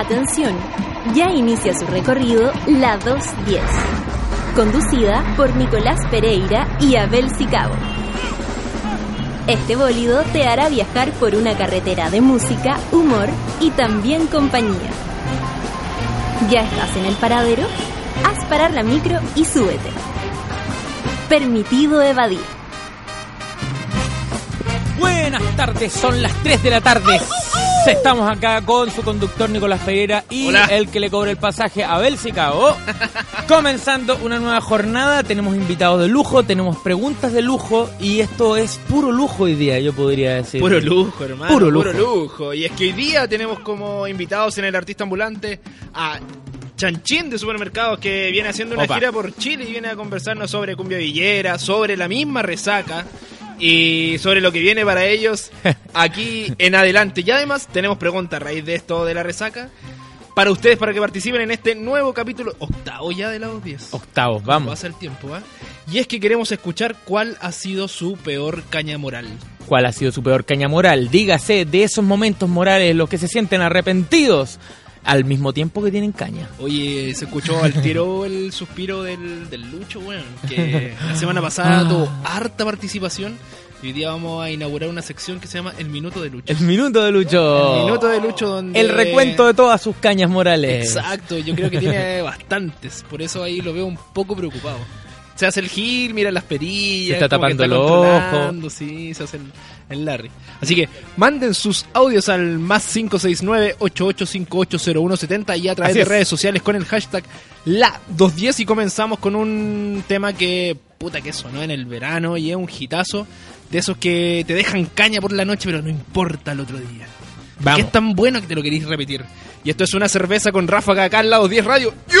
Atención, ya inicia su recorrido la 210, conducida por Nicolás Pereira y Abel Sicabo. Este bólido te hará viajar por una carretera de música, humor y también compañía. ¿Ya estás en el paradero? Haz parar la micro y súbete. Permitido evadir. Buenas tardes, son las 3 de la tarde. Estamos acá con su conductor Nicolás Pereira y Hola. el que le cobra el pasaje Abel Sicao. Comenzando una nueva jornada, tenemos invitados de lujo, tenemos preguntas de lujo y esto es puro lujo hoy día, yo podría decir. Puro lujo, hermano. Puro Puro lujo. lujo. Y es que hoy día tenemos como invitados en el artista ambulante a Chanchín de Supermercados que viene haciendo una Opa. gira por Chile y viene a conversarnos sobre cumbia villera, sobre la misma resaca y sobre lo que viene para ellos aquí en adelante. Y además tenemos preguntas a raíz de esto de la resaca para ustedes para que participen en este nuevo capítulo octavo ya de la 10. Octavos, vamos. Pasa el tiempo, ¿ah? Y es que queremos escuchar cuál ha sido su peor caña moral. ¿Cuál ha sido su peor caña moral? Dígase de esos momentos morales los que se sienten arrepentidos al mismo tiempo que tienen caña. Oye, se escuchó al tiro el suspiro del, del Lucho, weón. Que la semana pasada tuvo harta participación. Y hoy día vamos a inaugurar una sección que se llama El Minuto de Lucho. El minuto de Lucho. El Minuto de Lucho donde... El recuento de todas sus cañas morales. Exacto, yo creo que tiene bastantes. Por eso ahí lo veo un poco preocupado. Se hace el gil, mira las perillas. Se está que tapando el controlando, Sí, se hace el, el Larry. Así que manden sus audios al más 569-88580170 y a través Así de es. redes sociales con el hashtag la210 y comenzamos con un tema que puta que sonó en el verano y es un hitazo de esos que te dejan caña por la noche pero no importa el otro día. Que Vamos. es tan bueno que te lo queréis repetir. Y esto es una cerveza con ráfaga acá al lado 10 Radio. ¡Yo!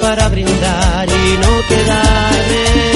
para brindar y no quedarme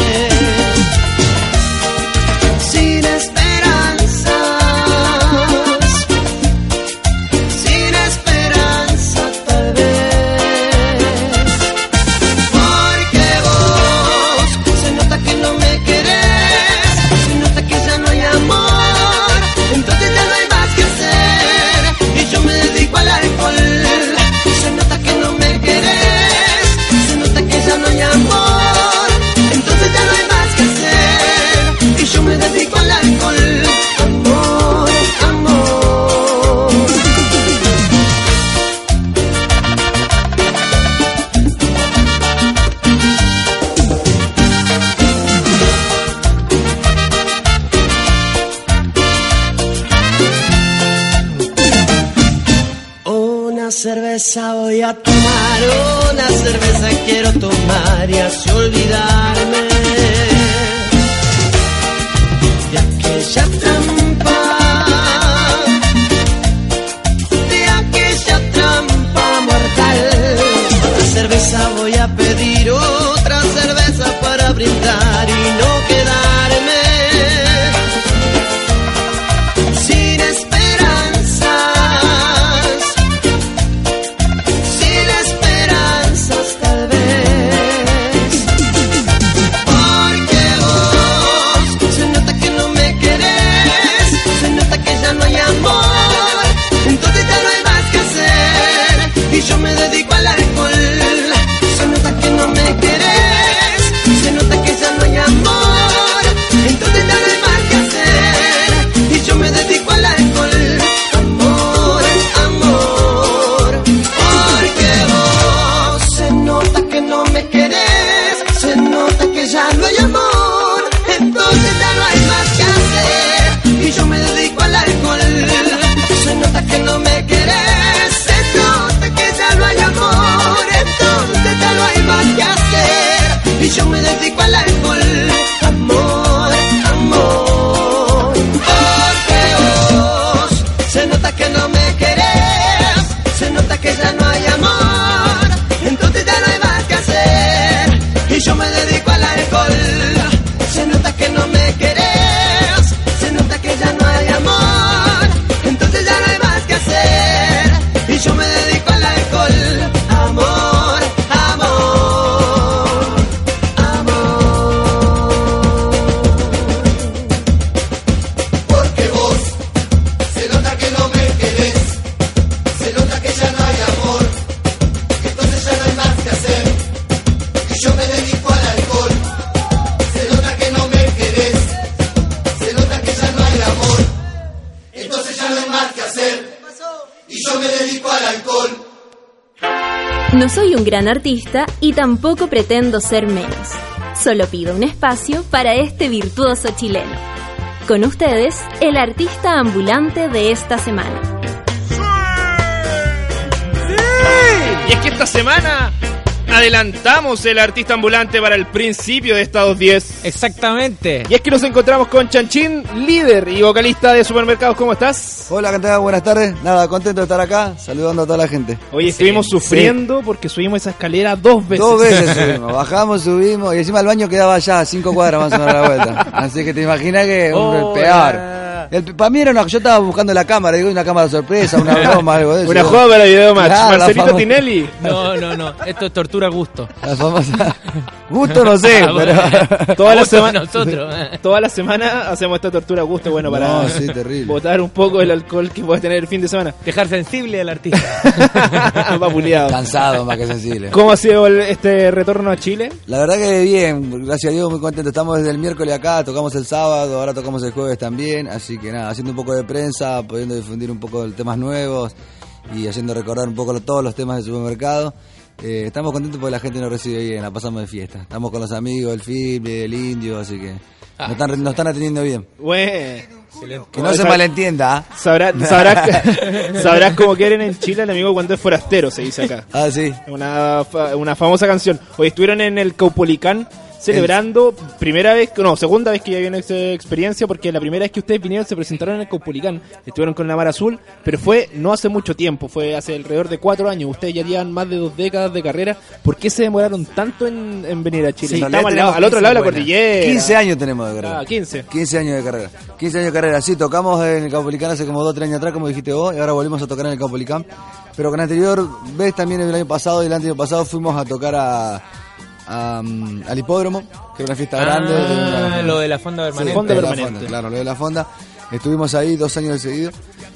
No soy un gran artista y tampoco pretendo ser menos. Solo pido un espacio para este virtuoso chileno. Con ustedes, el artista ambulante de esta semana. Y es que esta semana adelantamos el artista ambulante para el principio de Estados 10. Exactamente. Y es que nos encontramos con Chanchín, líder y vocalista de Supermercados. ¿Cómo estás? Hola, ¿qué tal? Buenas tardes. Nada, contento de estar acá, saludando a toda la gente. Hoy estuvimos sufriendo porque subimos esa escalera dos veces. Dos veces subimos, bajamos, subimos, y encima el baño quedaba allá, a cinco cuadras más o menos a la vuelta. Así que te imaginas que un Oh, peor. El, para mí era una, yo estaba buscando la cámara, digo, una cámara sorpresa, una broma, algo de eso. Una jugada para video match. Claro, Marcelito famosa- Tinelli. No, no, no. Esto es tortura a gusto. La famosa. Gusto no sé, Ah, bueno. pero. Toda la semana. nosotros. Toda la semana hacemos esta tortura a gusto, bueno, para No, sí, terrible. botar un poco el alcohol que puedes tener el fin de semana. Dejar sensible al artista. Vapuleado. Cansado más que sensible. ¿Cómo ha sido el- este retorno a Chile? La verdad que bien, gracias a Dios muy contento. Estamos desde el miércoles acá, tocamos el sábado, ahora tocamos el jueves también, así que nada, haciendo un poco de prensa, pudiendo difundir un poco de temas nuevos y haciendo recordar un poco todos los temas del supermercado. Eh, estamos contentos porque la gente nos recibe bien, la pasamos de fiesta. Estamos con los amigos, el Fibre, el Indio, así que nos, están, nos están atendiendo bien. Bueno. Que no se malentienda, ¿ah? Sabrás, sabrás, sabrás cómo quieren en Chile el amigo cuando es forastero, se dice acá. Ah, sí. Una, una famosa canción. Hoy estuvieron en el Caupolicán celebrando primera vez, no, segunda vez que ya viene esa experiencia, porque la primera vez que ustedes vinieron se presentaron en el Caupolicán, estuvieron con la Mar Azul, pero fue no hace mucho tiempo, fue hace alrededor de cuatro años, ustedes ya llevan más de dos décadas de carrera, ¿por qué se demoraron tanto en, en venir a Chile? Sí, Estamos al, realidad lado- al otro lado de la cordillera. 15 años tenemos de carrera. Ah, 15. 15 años de carrera. 15 años de carrera, sí, tocamos en el Caupolicán hace como 2 3 años atrás, como dijiste vos, y ahora volvimos a tocar en el Caupolicán. Pero con anterior vez también el año pasado y el año pasado fuimos a tocar a, a, al hipódromo, que era una fiesta grande. de una- Ah, lo de la fonda Sí, permanente. Fonda lo de la fonda, claro, lo de la fonda. Estuvimos ahí dos años de seguido.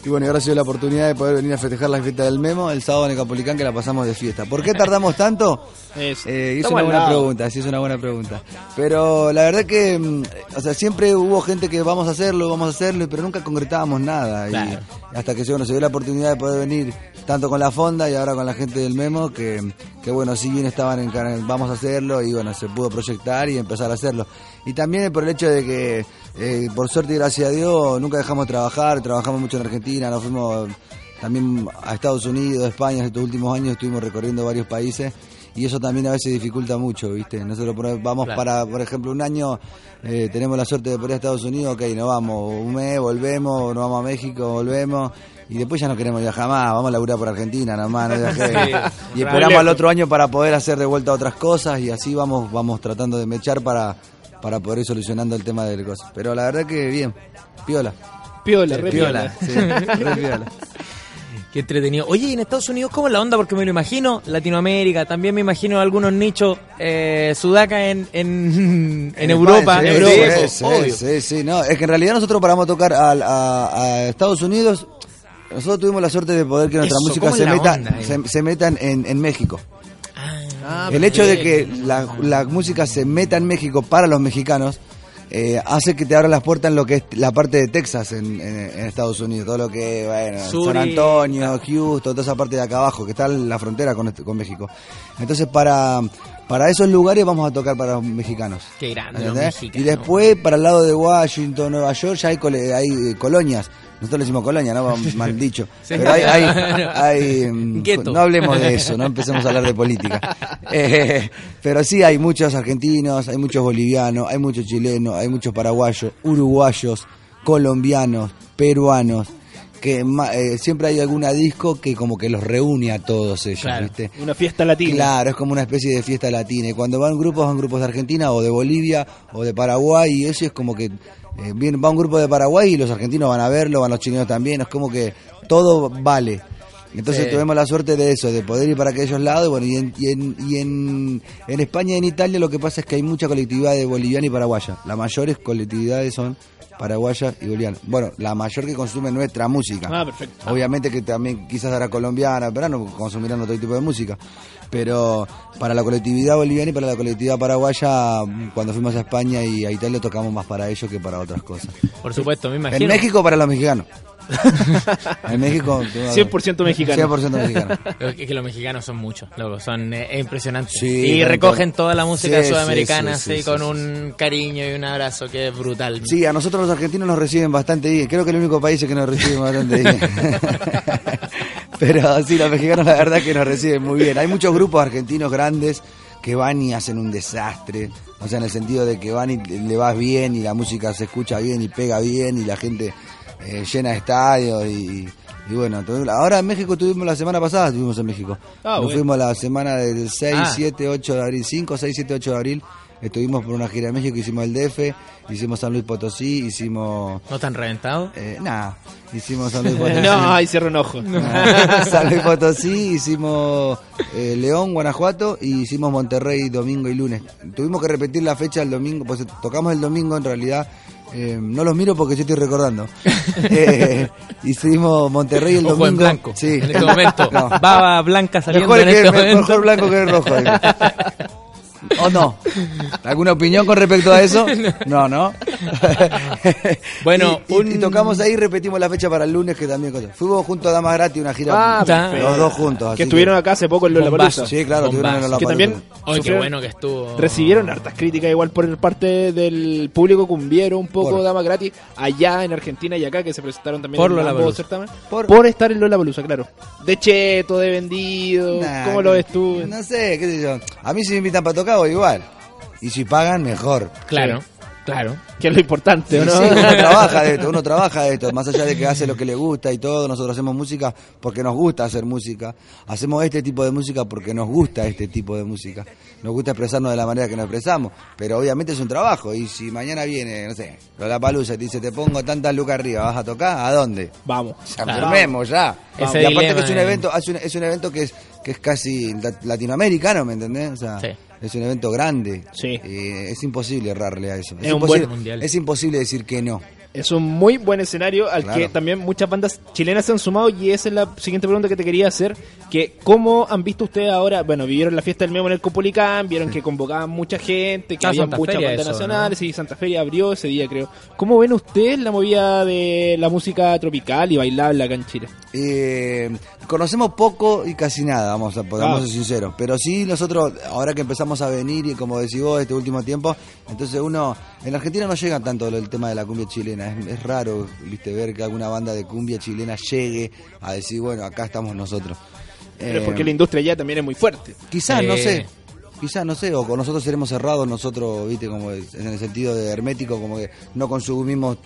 Y bueno, y ahora ha sido la oportunidad de poder venir a festejar la fiesta del Memo el sábado en el Caupolicán, que la pasamos de fiesta. ¿Por qué tardamos tanto? Es- Eh, es una buena lado. pregunta, sí es una buena pregunta. Pero la verdad que, mm, o sea, siempre hubo gente que vamos a hacerlo, vamos a hacerlo, pero nunca concretábamos nada. Y hasta que bueno, se dio la oportunidad de poder venir tanto con la fonda y ahora con la gente del Memo, que, que bueno, si bien estaban en vamos a hacerlo y bueno, se pudo proyectar y empezar a hacerlo. Y también por el hecho de que, eh, por suerte y gracias a Dios, nunca dejamos de trabajar, trabajamos mucho en Argentina, nos fuimos también a Estados Unidos, España, estos últimos años estuvimos recorriendo varios países y eso también a veces dificulta mucho, ¿viste? Nosotros vamos Claro. para, por ejemplo, un año, eh, tenemos la suerte de poder ir a Estados Unidos, ok, nos vamos un mes, volvemos, nos vamos a México, volvemos. Y después ya no queremos viajar más, vamos a laburar por Argentina nomás, no viajé. Y esperamos al otro año para poder hacer de vuelta otras cosas y así vamos vamos tratando de mechar para, para poder ir solucionando el tema del cosas. Pero la verdad que bien, piola. Piola, re piola. sí, re piola. Qué entretenido. Oye, ¿y en Estados Unidos cómo es la onda? Porque me lo imagino, Latinoamérica, también me imagino algunos nichos eh, sudaca en, en, en Europa. Sí, en sí, Europa, sí, sí, sí, no, es que en realidad nosotros paramos a tocar a Estados Unidos. Nosotros tuvimos la suerte de poder que nuestra Eso, música ¿cómo se meta, onda ahí? se, se metan en, en México. Ah, El hecho de que la, la música se meta en México para los mexicanos eh, hace que te abran las puertas en lo que es la parte de Texas en, en- en Estados Unidos, todo lo que bueno, San Antonio, Houston, toda esa parte de acá abajo que está en la frontera con, este- con México. Entonces para para esos lugares vamos a tocar para los mexicanos. Qué grande mexicanos. Y después para el lado de Washington, Nueva York ya hay, cole- hay eh, colonias. Nosotros le decimos colonia, ¿no? Mal dicho. Pero hay, hay, hay, no hablemos de eso, no empecemos a hablar de política. Eh, pero sí, hay muchos argentinos, hay muchos bolivianos, hay muchos chilenos, hay muchos paraguayos, uruguayos, colombianos, peruanos, que eh, siempre hay alguna disco que como que los reúne a todos ellos, Claro. ¿viste? Una fiesta latina. Claro, es como una especie de fiesta latina. Y cuando van grupos, van grupos de Argentina o de Bolivia o de Paraguay. Y eso es como que eh, bien, va un grupo de Paraguay y los argentinos van a verlo, van los chilenos también. Es como que todo vale. Entonces Sí. tuvimos la suerte de eso, de poder ir para aquellos lados. Bueno, y, en, y, en, y en, en España y en Italia lo que pasa es que hay mucha colectividad de boliviana y paraguaya. Las mayores colectividades son paraguayas y bolivianas. Bueno, la mayor que consume nuestra música. Ah, perfecto. Obviamente que también quizás era colombiana, pero no consumirán otro tipo de música. Pero para la colectividad boliviana y para la colectividad paraguaya, cuando fuimos a España y a Italia tocamos más para ellos que para otras cosas. Por supuesto, me imagino. En México para los mexicanos. En México. 100% mexicano. 100% mexicano. Es que los mexicanos son muchos, loco, son eh, impresionantes. Sí, y recogen toda la música Sí, sudamericana sí, sí, así sí, con sí, un cariño y un abrazo que es brutal. Sí, a nosotros los argentinos nos reciben bastante bien. Creo que el único país es que nos reciben bastante bien. Pero sí, los mexicanos la verdad que nos reciben muy bien. Hay muchos grupos argentinos grandes que van y hacen un desastre. O sea, en el sentido de que van y le vas bien y la música se escucha bien y pega bien y la gente eh, llena estadios y, y bueno. Ahora en México tuvimos la semana pasada, estuvimos en México. Ah, Nos bueno. fuimos la semana del 6, Ah. 7, 8 de abril, 5, 6, 7, 8 de abril. Estuvimos por una gira en México, hicimos el DF, hicimos San Luis Potosí, hicimos... ¿No están reventados? Eh, nada, hicimos San Luis Potosí. No, ahí cierro un ojo. Nah, San Luis Potosí, hicimos eh, León, Guanajuato y hicimos Monterrey domingo y lunes. Tuvimos que repetir la fecha el domingo, pues tocamos el domingo en realidad. Eh, no los miro porque yo estoy recordando. Eh, hicimos Monterrey el Ojo domingo. en blanco. Sí. En este momento. No. Baba blanca saliendo Mejor, en que, este me- momento. mejor blanco que rojo. digo. ¿O no? ¿Alguna opinión con respecto a eso? No, ¿no? Bueno, y, y- un- y tocamos ahí, repetimos la fecha para el lunes, que también. Fuimos junto a Damas Gratis, una gira. Ah, los dos juntos. así Que estuvieron acá hace poco en Lollapalooza. Sí, claro, estuvieron en Bombazo. Que Lollapalooza. también Oye, qué bueno que estuvo. Recibieron hartas críticas igual por parte del público cumbiero, un poco Por- dama gratis, allá en Argentina y acá que se presentaron también Por en Lollapalooza. Por- Por, estar en Lollapalooza, claro. De cheto, de vendido, Nah, ¿cómo lo ves tú? No sé, qué sé yo. A mí si me invitan para tocar, voy igual. Y si pagan, mejor. Claro, claro. Que es lo importante, ¿o ¿no? sí, uno trabaja de esto, uno trabaja de esto, más allá de que hace lo que le gusta y todo, nosotros hacemos música porque nos gusta hacer música, hacemos este tipo de música porque nos gusta este tipo de música, nos gusta expresarnos de la manera que nos expresamos, pero obviamente es un trabajo y si mañana viene, no sé, la palusa y te dice te pongo tantas lucas arriba, ¿vas a tocar? ¿A dónde? Vamos. Ya Claro. firmemos ya. Ese y aparte que es un evento, es un, es un evento que es que es casi lat- latinoamericano, ¿me entendés? O sea, Sí. Es un evento grande. Sí. Eh, es imposible errarle a eso. Es, Es un imposible, buen mundial. es imposible decir que no. Es un muy buen escenario al Claro. que también muchas bandas chilenas se han sumado y esa es la siguiente pregunta que te quería hacer, que cómo han visto ustedes ahora, bueno, vivieron la fiesta del Memo en el Copolicán, vieron que convocaban mucha gente, que Ah, había Santa muchas Feria bandas eso, nacionales y Santa Feria abrió ese día creo. ¿Cómo ven ustedes la movida de la música tropical y bailable acá en Chile? Eh, conocemos poco y casi nada, vamos a, podamos Ah. ser sinceros. Pero sí, nosotros, ahora que empezamos a venir y como decís vos, este último tiempo, entonces uno, en Argentina no llega tanto el tema de la cumbia chilena. Es, es raro, viste, ver que alguna banda de cumbia chilena llegue a decir, bueno, acá estamos nosotros. Pero Eh, porque la industria ya también es muy fuerte. Quizás, no Sí. sé. Quizás, no sé, o con nosotros seremos cerrados, nosotros, viste, como en el sentido de hermético, como que no consumimos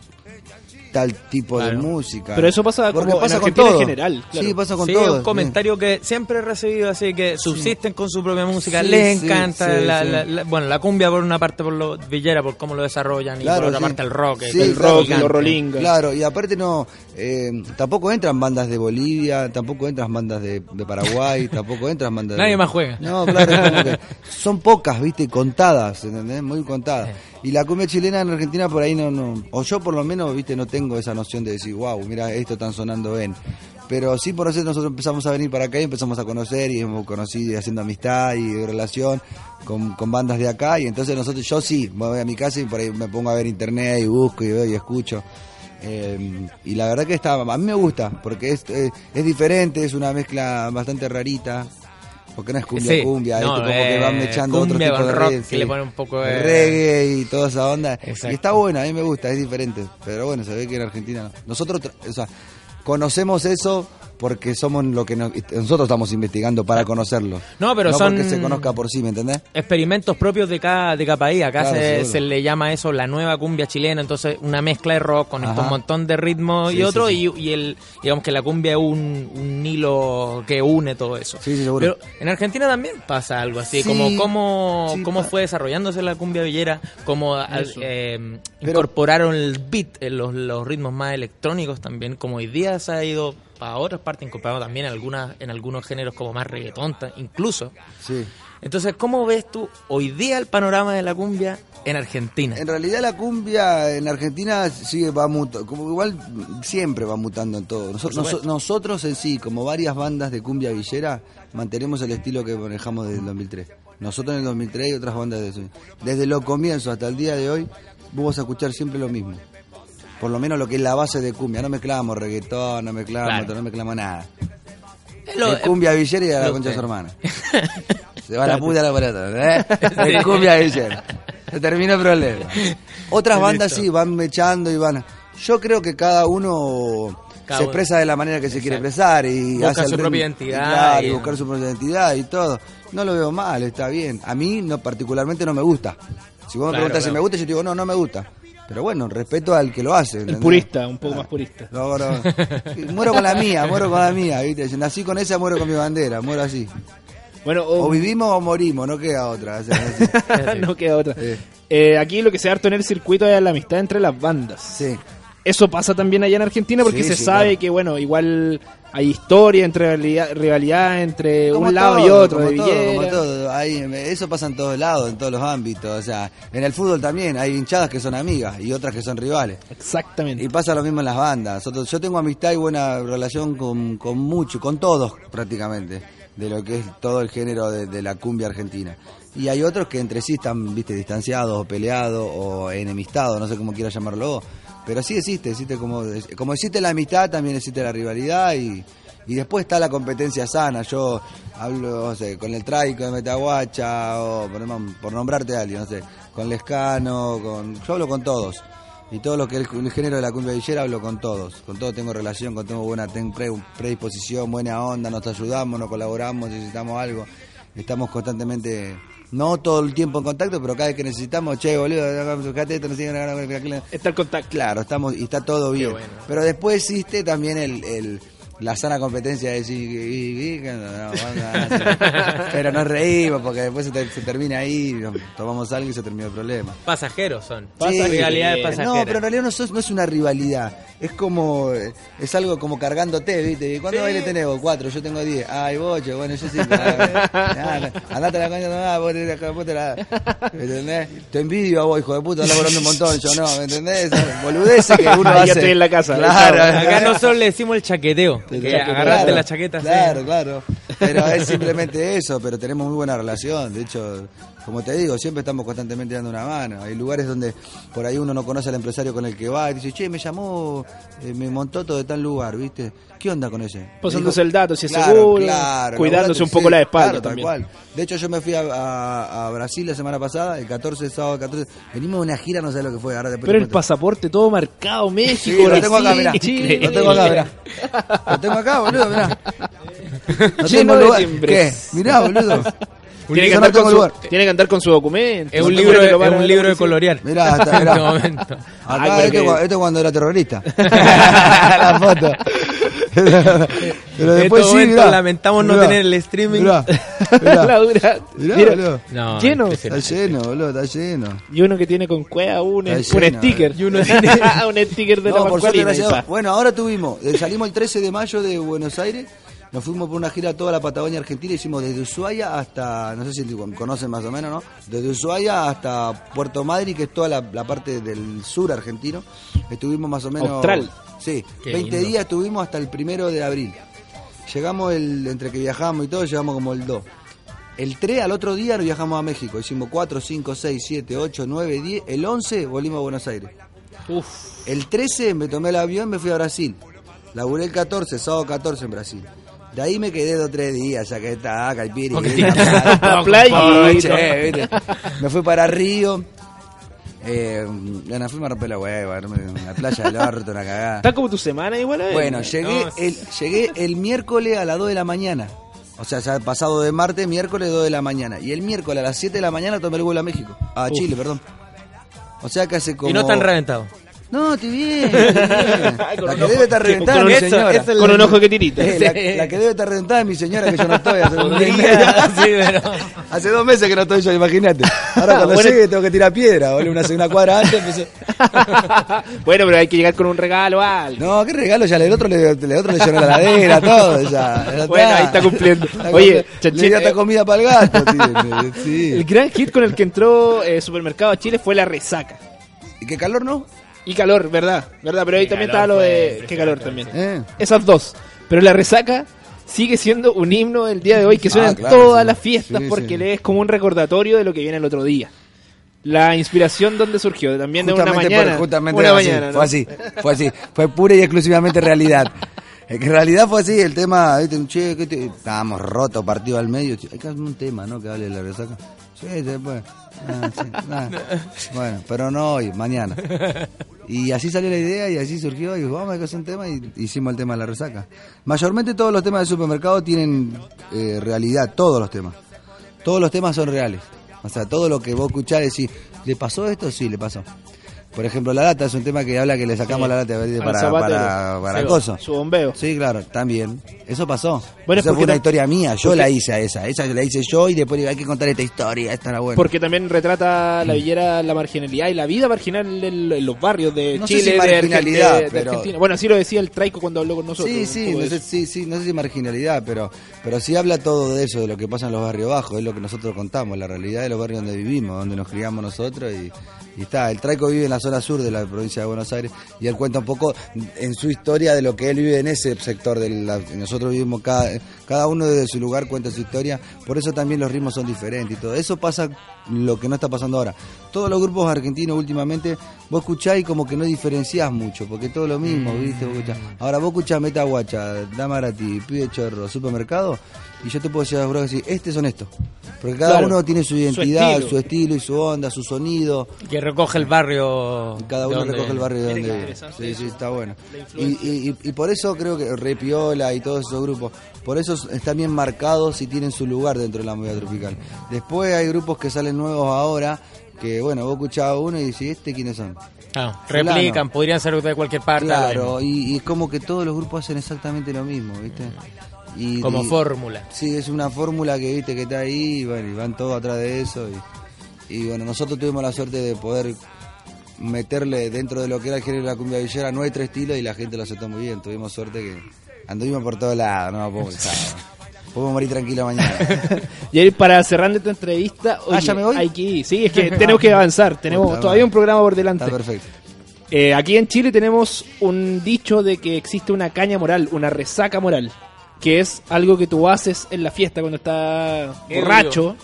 tal tipo de música. Pero eso pasa Porque como en pasa con Argentina en todo. general, claro. Sí, pasa con sí, todo. un comentario que siempre he recibido, así que subsisten con su propia música, Sí, les encanta sí, la, sí. la- la- bueno, la cumbia por una parte por lo villera, por cómo lo desarrollan, y por otra parte el rock, el rock, los rolinga. Claro, y aparte no, eh, tampoco entran bandas de Bolivia, tampoco entran bandas de, de Paraguay, tampoco entran bandas de... Nadie más juega. No, claro, es como que son pocas, viste, contadas, ¿entendés? Muy contadas. Y la cumbia chilena en Argentina por ahí no, no, o yo por lo menos, viste, no tengo esa noción de decir, wow, mira, esto están sonando bien. Pero sí por eso nosotros empezamos a venir para acá y empezamos a conocer y hemos conocido y haciendo amistad y relación con, con bandas de acá y entonces nosotros, yo sí, me voy a mi casa y por ahí me pongo a ver internet y busco y veo y escucho. Eh, y la verdad que está, a mí me gusta, porque es, eh, es diferente, es una mezcla bastante rarita. Porque no es cumbia, Sí, cumbia, no, esto como que van eh, echando otro tipo de rock reggae, que le pone un poco de- reggae y toda esa onda. Exacto. Y está bueno, a mí me gusta, es diferente. Pero bueno, se ve que en Argentina no. Nosotros, o sea, conocemos eso porque somos lo que nos- nosotros estamos investigando para conocerlo. No, pero no son- porque se conozca por sí, ¿me entendés? experimentos propios de cada, de cada país. Acá Claro, se, se le llama eso la nueva cumbia chilena, entonces una mezcla de rock con Ajá. estos montón de ritmos Sí, y otro, sí, sí. Y, y el digamos que la cumbia es un, un hilo que une todo eso. Sí, sí, seguro. Pero en Argentina también pasa algo así, Sí, como cómo, cómo fue desarrollándose la cumbia villera, cómo eh, Pero- incorporaron el beat, en los, los ritmos más electrónicos también, como hoy día se ha ido para otras partes, incorporado también en, algunas, en algunos géneros como más reggaetón, incluso. Sí. Entonces, ¿cómo ves tú hoy día el panorama de la cumbia en Argentina? En realidad la cumbia en Argentina sigue va mutando, como igual siempre va mutando en todo. Nosotros, Por supuesto. nosotros en sí, como varias bandas de cumbia villera, mantenemos el estilo que manejamos desde el 2003. Nosotros en el 2003 y otras bandas de eso. Desde los comienzos hasta el día de hoy, vos vas a escuchar siempre lo mismo. Por lo menos lo que es la base de cumbia. No mezclamos reggaetón, no mezclamos, Claro. no mezclamos nada. Lo- de cumbia villera y de la lo concha de su hermana. Se va la puta a la pelota, ¿eh? De cumbia villera. Se terminó el problema. Otras bandas sí, van mechando y van... Yo creo que cada uno se expresa de la manera que se quiere expresar y Busca hace su ritmo- propia identidad claro, y y- buscar su propia identidad y todo. No lo veo mal, está bien. A mí no particularmente no me gusta. Si vos me Claro, preguntas si claro. me gusta, yo te digo, no, no me gusta. Pero bueno, respeto al que lo hace. El purista, un poco más purista. No, no. Muero con la mía, muero con la mía, ¿viste? Nací con esa, muero con mi bandera, muero así. Bueno, O o- vivimos o morimos, no queda otra. o sea, así. no queda otra. Eh. Eh, aquí lo que se harto en el circuito es la amistad entre las bandas. Sí. Eso pasa también allá en Argentina porque Sí, se sí, sabe claro. que, bueno, igual hay historia, entre rivalidad, rivalidad entre Como un lado y otro como de todo, como todo. Ahí, eso pasa en todos lados, en todos los ámbitos. O sea, en el fútbol también hay hinchadas que son amigas y otras que son rivales. Exactamente. Y pasa lo mismo en las bandas. Yo tengo amistad y buena relación con, con mucho, con todos prácticamente, de lo que es todo el género de, de la cumbia argentina. Y hay otros que entre sí están, viste, distanciados o peleados o enemistados, no sé cómo quieras llamarlo vos. Pero sí existe, existe como, como existe la amistad, también existe la rivalidad y, y después está la competencia sana. Yo hablo, no sé, con el Traico de Metaguacha o por, nombrarte a alguien, no sé, con Lescano, con, yo hablo con todos. Y todo lo que es el, género de la cumbia villera hablo con todos. Con todos tengo relación, con tengo buena ten- pre- predisposición, buena onda, nos ayudamos, nos colaboramos, necesitamos algo. Estamos constantemente, no todo el tiempo en contacto, pero cada vez que necesitamos, che, boludo, fíjate esto, no Está el contacto. Claro, estamos y está todo bien. Pero después existe también el, el- la sana competencia de decir, y- y- que no, no, vamos a- pero nos reímos porque después se, ter- se termina ahí, nos tomamos algo y se termina el problema. Pasajeros son. Sí, Rivalidad de pasajeros. No, pero en realidad no, sos- no es una rivalidad. Es como. eh, Es algo como cargándote, ¿viste? ¿Cuántos bailes tenés vos? Cuatro, yo tengo diez. Ay, bocho, bueno, yo sí. Andate a la coña, no, vos te la- vos te la. ¿Me entendés? Te envidio a vos, hijo de puta, andás volando un montón. Yo no, ¿me entendés? Boludeces que uno Ya hace. estoy en la casa. Claro. Acá nosotros le decimos el chaqueteo. Que agarraste Claro, la chaqueta. Claro, claro. Pero es simplemente eso, pero tenemos muy buena relación. De hecho, como te digo, siempre estamos constantemente dando una mano. Hay lugares donde por ahí uno no conoce al empresario con el que va y dice, che, me llamó, eh, me montó todo de tal lugar, ¿viste? ¿Qué onda con ese? Pasándose el dato, si es Claro, seguro, claro, cuidándose un poco sí, la espalda claro, tal también. cual. De hecho, yo me fui a, a- a Brasil la semana pasada, el 14, sábado 14. Venimos de una gira, no sé lo que fue. Ahora Pero el pasaporte todo marcado, Sí, México, lo tengo acá, Brasil, mirá. Chile. Lo tengo acá, mirá. Lo tengo acá, boludo, mirá. No Lleno tengo de lugar. ¿Qué? Mirá, boludo. Tiene que, no andar con su, lugar. tiene que andar con su documento. Es un No libro, de, es un libro de colorear. Mirá, hasta, en este mirá. momento. Acá pero este, que- este cuando era terrorista. la foto. Pero después sí, mirá. lamentamos no tener el streaming. Mirá, La mirá. dura. Mirá, Mira, boludo. No, Lleno. Está lleno, boludo, está lleno. Y uno que tiene con cueva un, un sticker. Y uno tiene un sticker de No, la. Bueno, ahora tuvimos, eh, salimos el 13 de mayo de Buenos Aires, nos fuimos por una gira a toda la Patagonia Argentina, hicimos desde Ushuaia hasta, no sé si conocen más o menos, ¿no? Desde Ushuaia hasta Puerto Madryn, que es toda la, la parte del sur argentino. Estuvimos más o menos... Austral. Sí, Qué 20 lindo. días estuvimos hasta el primero de abril. Llegamos el, entre que viajamos y todo, llegamos como el 2. El 3 al otro día nos viajamos a México. Hicimos 4, 5, 6, 7, 8, 9, 10. El 11 volvimos a Buenos Aires. Uf. El 13 me tomé el avión y me fui a Brasil. Laburé el 14, sábado 14 en Brasil. De ahí me quedé dos o tres días, ya que está caipiri. La playa. Che, ¿viste? Me fui para Río. Eh, bueno, fuimos a romper la hueva, la playa del orto, una cagada. Está como tu semana igual. ¿eh? Bueno, llegué, No, el, llegué el miércoles a las 2 de la mañana. O sea, ya pasado de martes, miércoles 2 de la mañana. Y el miércoles a las 7 de la mañana tomé el vuelo a México. A Chile, perdón. O sea que hace como... Y no están reventados. No, estoy bien. estoy bien. Con La que debe estar reventada con es un- mi eso- señora. eso es Con un ojo que tirita. Eh, la, la que debe estar reventada es mi señora, que yo no estoy. Hace, un mes. sí, pero... Hace dos meses que no estoy yo, imagínate. Ahora cuando Bueno. llegue tengo que tirar piedra, boludo. Una, una cuadra antes empecé... bueno, pero hay que llegar con un regalo o algo. No, qué regalo, ya el otro le, el otro le llenó la ladera, todo, ya. ya Bueno, ahí está cumpliendo. Está Oye. Chanchín, le di hasta eh, comida para el gato, tío. Sí. El gran hit con el que entró eh, Supermercado a Chile fue la resaca. ¿Y qué calor no? Y calor, ¿verdad? ¿Verdad? Pero ahí Qué también calor estaba lo de... Qué calor también. Eh. Esas dos. Pero la resaca sigue siendo un himno el día de hoy que suena Ah, en todas sí. las fiestas Sí, porque sí. le es como un recordatorio de lo que viene el otro día. La inspiración, ¿dónde surgió? También de una Justamente mañana. por- justamente una fue así, mañana, ¿no? fue así, fue así, fue pura y exclusivamente realidad. En realidad fue así, el tema, ¿viste? Un che, ¿qué te- estábamos rotos, partido al medio, che, hay que hacer un tema, ¿no? Que hable de la resaca. Ah, ah. Bueno, pero no hoy, mañana. Y así salió la idea y así surgió y vamos a hacer un tema y hicimos el tema de la resaca. Mayormente todos los temas de supermercado tienen eh, realidad, todos los temas. Todos los temas son reales. O sea, todo lo que vos escuchás decís, ¿le pasó esto? Sí, le pasó. Por ejemplo, la lata es un tema que habla que le sacamos la lata de para, zapatero. para, coso. Su bombeo. Sí, claro, también. Eso pasó. Bueno, es Esa porque fue una historia mía. Yo la hice a esa. Esa la hice yo y después digo, hay que contar esta historia. Esta era buena. Porque también retrata la villera, la marginalidad y la vida marginal en, los barrios de No sé Chile, si marginalidad, de- de pero- Argentina. Bueno, así lo decía el Traico cuando habló con nosotros. Sí, sí, no sé, eso. sí, sí, no sé si marginalidad, pero, pero sí habla todo de eso, de lo que pasa en los barrios bajos, es lo que nosotros contamos, la realidad de los barrios donde vivimos, donde nos criamos nosotros y, y está. El Traico vive en la zona sur de la provincia de Buenos Aires y él cuenta un poco en su historia de lo que él vive en ese sector. De la, nosotros vivimos cada, cada uno desde su lugar cuenta su historia, por eso también los ritmos son diferentes y todo. Eso pasa lo que no está pasando ahora. Todos los grupos argentinos últimamente, vos escuchás y como que no diferenciás mucho, porque todo lo mismo, ¿viste? Vos escuchás. Ahora vos escuchás Meta Guacha, Dama Gratis, Pibe Chorro, Supermercado, y yo te puedo decir, bro, decir, estos son estos. Porque cada Claro. uno tiene su identidad, estilo. su estilo y su onda, su sonido. Que recoge el barrio. Cada uno donde- recoge el barrio de donde vive. Sí, sí, está bueno. Y, y- y por eso creo que Repiola y todos esos grupos, por eso están bien marcados y tienen su lugar dentro de la movida tropical. Después hay grupos que salen nuevos ahora, que bueno, vos escuchás uno y decís, ¿este quiénes son? Ah, replican, podrían ser de cualquier parte. Claro, y, y es como que todos los grupos hacen exactamente lo mismo, ¿viste? Y, Como y- fórmula. Sí, es una fórmula que viste que está ahí y bueno, y van todos atrás de eso y, y bueno, nosotros tuvimos la suerte de poder meterle dentro de lo que era el género de la cumbia villera nuestro estilo y la gente lo aceptó muy bien, tuvimos suerte que anduvimos por todos lados, no podemos Podemos morir tranquilo mañana. Y ahí, para cerrar esta entrevista, oye, Ah, ¿ya me voy? hay que ir. Sí, es que tenemos que avanzar. Tenemos Puta todavía un programa por delante. Está perfecto. Eh, aquí en Chile tenemos un dicho de que existe una caña moral, una resaca moral, que es algo que tú haces en la fiesta cuando estás borracho,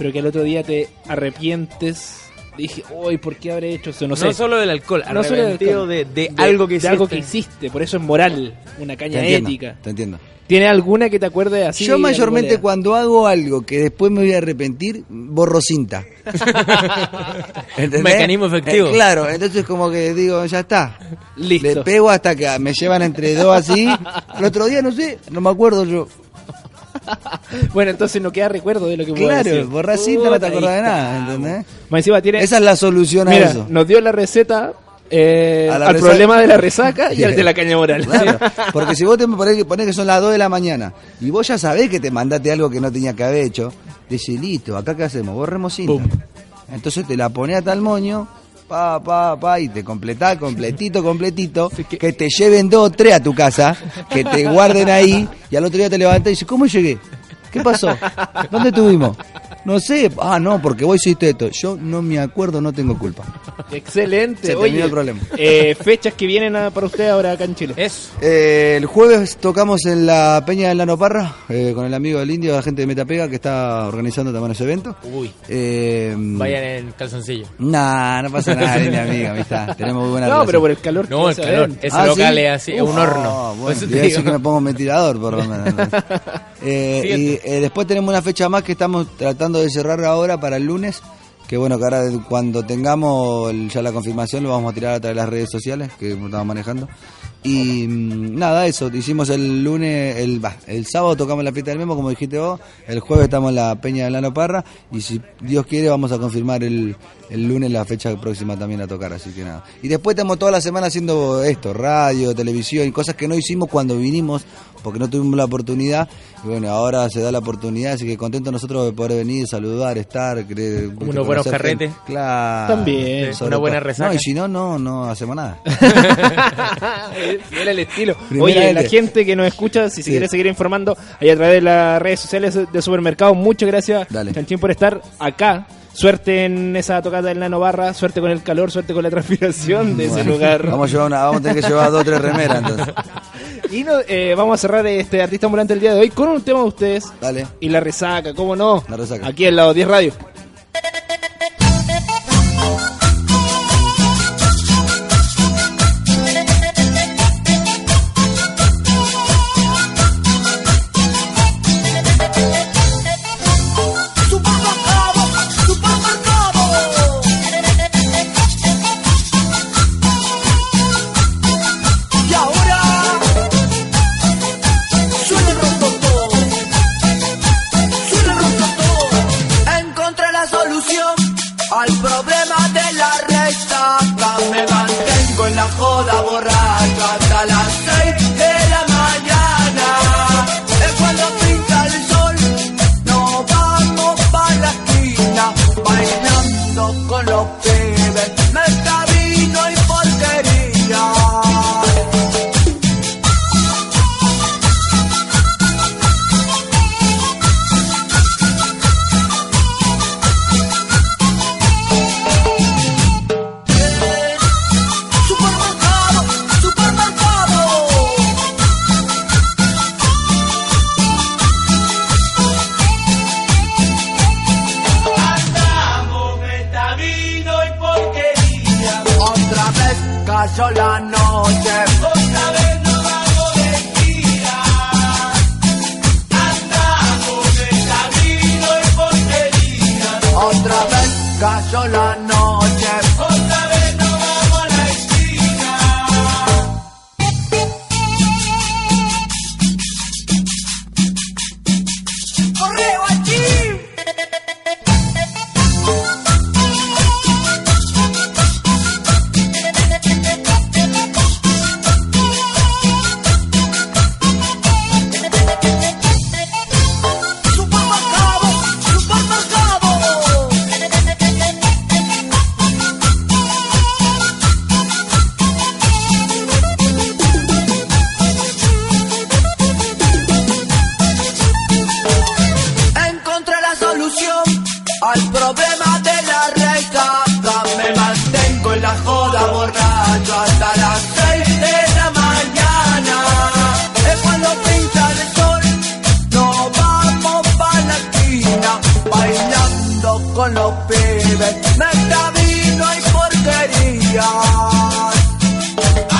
pero que al otro día te arrepientes. Dije, uy, ¿por qué habré hecho eso? No, No, sé. solo del alcohol, No solo del arrepentido alcohol. de, de algo que de algo que hiciste. hiciste, por eso es moral, una Te caña entiendo, ética. te entiendo. ¿Tiene alguna que te acuerdes así? Yo mayormente cuando hago algo que después me voy a arrepentir, borro cinta. ¿Entendés? mecanismo efectivo. Eh, claro, entonces como que digo, ya está. Listo. Le pego hasta que me llevan entre dos así. El otro día no sé, no me acuerdo yo. Bueno, entonces no queda recuerdo de lo que Claro, decir. no te acordás de nada. ¿entendés? Más encima tiene... Esa es la solución a Mira, eso. nos dio la receta eh, al resaca- problema de la resaca y al de la caña moral. Claro, porque si vos te ponés que, ponés que son las 2 de la mañana y vos ya sabés que te mandaste algo que no tenía que haber hecho, decís, listo, acá qué hacemos, borremos cinta. Entonces te la ponés a tal moño, pa, pa, pa, y te completás completito, completito, que... te lleven dos o tres a tu casa, que te guarden ahí, y al otro día te levantás y dices, ¿cómo llegué? ¿Qué pasó? ¿Dónde estuvimos? No sé, ah, no, porque vos hiciste esto. Yo no me acuerdo, no tengo culpa. Excelente. Se Oye, terminó el problema. eh, fechas que vienen a- para usted ahora acá en Chile. Eso. Eh, el jueves tocamos en la Peña del Lano Parra eh, con el amigo del Indio, la gente de Metapega que está organizando también ese evento. Uy. Eh, Vayan en calzoncillo. Nah, no pasa nada, mi amiga, amistad. Tenemos muy buena no, relación. pero por el calor. que No, el calor. Ese Ah, local ¿sí? es así, es un horno. ah, Por bueno, eso te te voy a decir digo. que me pongo un ventilador, por lo menos. Eh, y eh, después tenemos una fecha más que estamos tratando de cerrar ahora para el lunes. Que bueno, que ahora cuando tengamos ya la confirmación lo vamos a tirar a través de las redes sociales que estamos manejando. Y mm, nada, eso, hicimos el lunes, el, bah, el sábado tocamos la fiesta del Memo, como dijiste vos, el jueves estamos en la Peña de Lano Parra y si Dios quiere vamos a confirmar el, el lunes la fecha próxima también a tocar, así que nada. Y después estamos toda la semana haciendo esto, radio, televisión y cosas que no hicimos cuando vinimos porque no tuvimos la oportunidad y bueno, ahora se da la oportunidad, así que contentos nosotros de poder venir, saludar, estar, cre- Unos buenos carretes. Claro. También. Sobre Una buena resaca. No, y si no, no, no hacemos nada. Fiel al estilo. Primera Oye, la gente que nos escucha, si se Sí. quiere seguir informando, ahí a través de las redes sociales de Supermercado, muchas gracias, Dale. Chanchín, por estar acá. Suerte en esa tocata del Nano Barra, suerte con el calor, suerte con la transpiración de ese lugar. Vamos a, llevar una- vamos a tener que llevar dos o tres remeras entonces. Y no, eh, vamos a cerrar este artista ambulante el día de hoy con un tema de ustedes Dale. y la resaca, ¿cómo no? La resaca. Aquí en lado 10 Radio. beben. Neta, y porquería.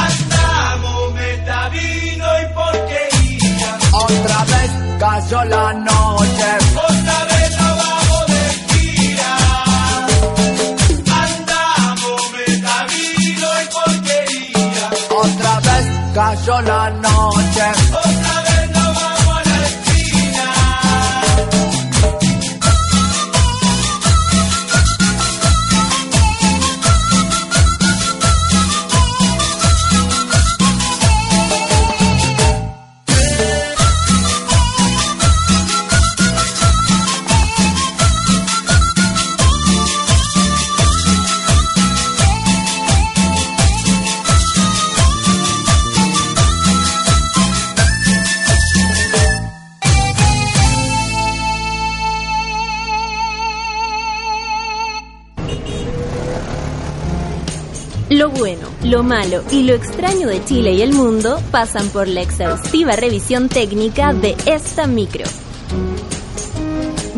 Andamos, meta, y porquería. Otra vez cayó la noche. Lo malo y lo extraño de Chile y el mundo pasan por la exhaustiva revisión técnica de esta micro.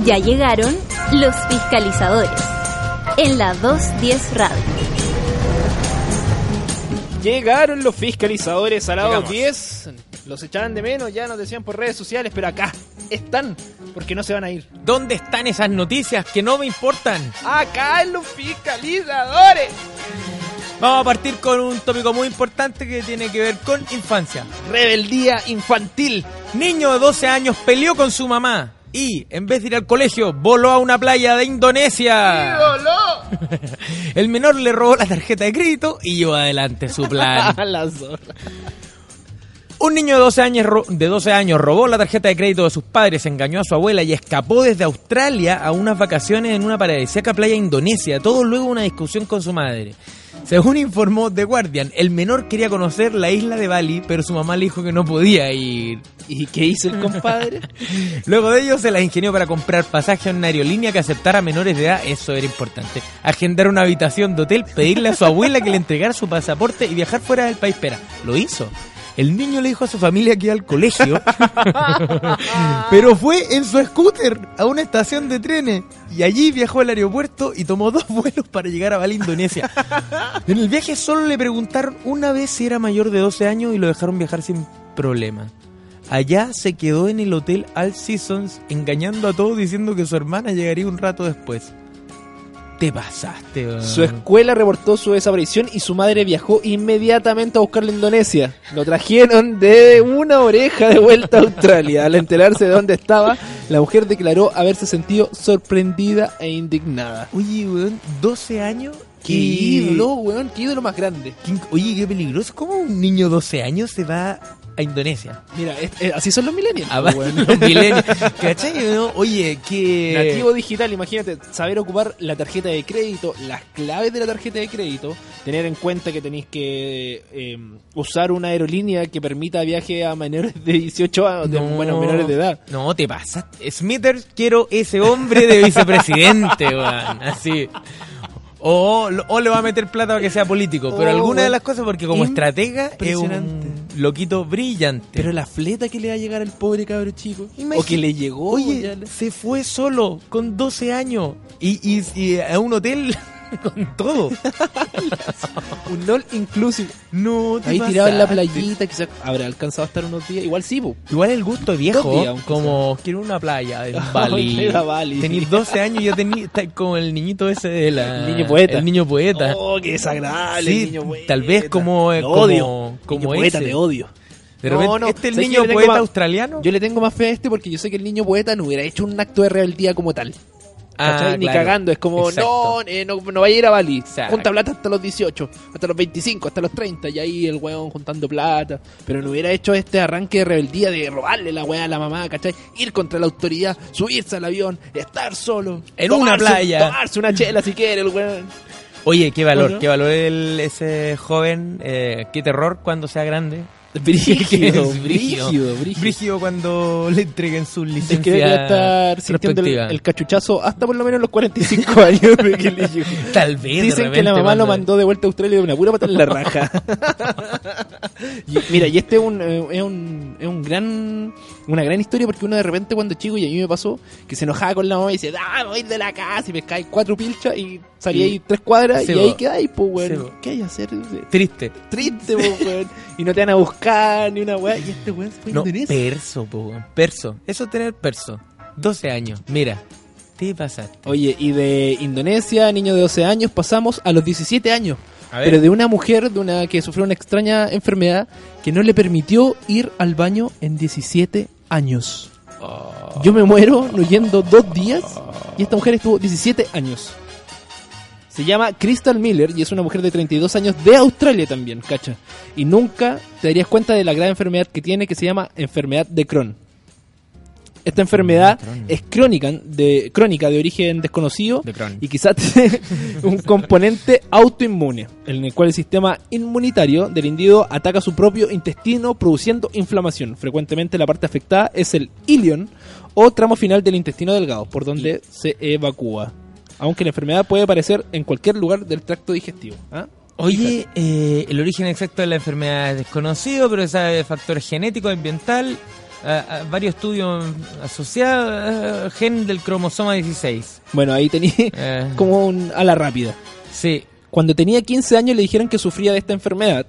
Ya llegaron los fiscalizadores en la 210 Radio. Llegaron los fiscalizadores a la Llegamos. 10. Los echaban de menos, ya nos decían por redes sociales, pero acá están, porque no se van a ir. ¿Dónde están esas noticias que no me importan? Acá en los fiscalizadores. Vamos a partir con un tópico muy importante que tiene que ver con infancia. Rebeldía infantil. Niño de 12 años peleó con su mamá y, en vez de ir al colegio, voló a una playa de Indonesia. El menor le robó la tarjeta de crédito y llevó adelante su plan. La zorra. Un niño de 12, años, de 12 años robó la tarjeta de crédito de sus padres, engañó a su abuela y escapó desde Australia a unas vacaciones en una paradisíaca playa indonesia, todo luego una discusión con su madre. Según informó The Guardian, el menor quería conocer la isla de Bali, pero su mamá le dijo que no podía ir. ¿Y qué hizo el compadre? Luego de ello se las ingenió para comprar pasaje a una aerolínea que aceptara menores de edad, eso era importante. Agendar una habitación de hotel, pedirle a su abuela que le entregara su pasaporte y viajar fuera del país. Espera, lo hizo. El niño le dijo a su familia que iba al colegio, pero fue en su scooter a una estación de trenes y allí viajó al aeropuerto y tomó dos vuelos para llegar a Bali, Indonesia. En el viaje solo le preguntaron una vez si era mayor de 12 años y lo dejaron viajar sin problema. Allá se quedó en el hotel All Seasons engañando a todos diciendo que su hermana llegaría un rato después. Te pasaste, weón. Su escuela reportó su desaparición y su madre viajó inmediatamente a buscarlo a Indonesia. Lo trajeron de una oreja de vuelta a Australia. Al enterarse de dónde estaba, la mujer declaró haberse sentido sorprendida e indignada. Oye, weón, 12 años. ¡Qué y- ídolo, weón! ¡Qué ídolo más grande! Oye, qué peligroso. ¿Cómo un niño de 12 años se va a Indonesia? Mira, es- es- así son los millennials. A Bali, weón. los milenios. ¿Cachai? no? Oye, que... Nativo digital, imagínate, saber ocupar la tarjeta de crédito, las claves de la tarjeta de crédito, tener en cuenta que tenéis que eh, usar una aerolínea que permita viaje a menores de 18 años, de- bueno, menores de edad. No, te pasa. Smithers, quiero ese hombre de vicepresidente, weón. Así. O, o le va a meter plata para que sea político. Pero Oh, alguna de las cosas, porque como estratega es un loquito brillante. Pero la fleta que le va a llegar al pobre cabro chico, Imagi- o que le llegó, Oye, le- se fue solo, con 12 años. Y, y, y a un hotel con todo. un all inclusive. No, te Ahí tirado en la pasaste. playita, quizás habrá alcanzado a estar unos días. Igual sí, po. Igual el gusto es viejo, días, como quiero una playa en Bali. Bali. Tenís 12 años y tenís está como el niñito ese de la... El niño poeta. El niño poeta. Oh, qué desagradable, Sí, el niño poeta. tal vez como- Te como- odio. como niño poeta, ese. te odio. De repente, no, este es el ¿sabes niño yo poeta más- australiano. Yo le tengo más fe a este porque yo sé que el niño poeta no hubiera hecho un acto de rebeldía como tal. Ah, Ni claro. cagando, es como, Exacto. no, eh, no, no vaya a ir a Bali. Exacto. Junta plata hasta los 18, hasta los 25, hasta los 30, y ahí el weón juntando plata. Pero no hubiera hecho este arranque de rebeldía de robarle la weá a la mamá, ¿cachai? Ir contra la autoridad, subirse al avión, estar solo. En una playa. Tomarse una chela si quiere el weón. Oye, qué valor, ¿O no? qué valor el, ese joven. eh, qué terror cuando sea grande. Brígido, Es brígido, brígido. Brígido cuando le entreguen su Es licencia que debe estar sintiendo el, el cachuchazo hasta por lo menos los 45 años de que le llegó. Tal vez. de Dicen que la mamá lo mandó de vuelta a Australia de una pura pata en la raja. Y, mira, y este es un, eh, es un, es un gran, una gran historia porque uno de repente cuando chico, y a mí me pasó, que se enojaba con la mamá y dice, ah, me voy a ir de la casa y me cae cuatro pilchas y salí Y- ahí tres cuadras y ahí quedáis, pues, weón. ¿Qué hay que hacer? Triste. Triste, po, weón. Y no te van a buscar ni una weá. Y este weón se fue a No, perso, po, weón. perso. Eso tener perso. 12 años. Mira, te pasaste. Oye, y de Indonesia, niño de 12 años, pasamos a los 17 años. Pero de una mujer de una que sufrió una extraña enfermedad que no le permitió ir al baño en 17 años. Yo me muero no yendo dos días y esta mujer estuvo 17 años. Se llama Crystal Miller y es una mujer de 32 años de Australia también, cacha. Y nunca te darías cuenta de la gran enfermedad que tiene que se llama enfermedad de Crohn. Esta enfermedad es crónica de, crónica de origen desconocido y quizás un componente autoinmune, en el cual el sistema inmunitario del individuo ataca su propio intestino produciendo inflamación. Frecuentemente la parte afectada es el ilion o tramo final del intestino delgado, por donde se evacúa. Aunque la enfermedad puede aparecer en cualquier lugar del tracto digestivo. ¿ah? Oye, eh, el origen exacto de la enfermedad es desconocido, pero de factores genéticos, ambiental, a- a varios estudios asociados, eh, gen del cromosoma 16. Bueno, ahí tenía Eh. como un, a la rápida. Sí, Cuando tenía 15 años le dijeron que sufría de esta enfermedad,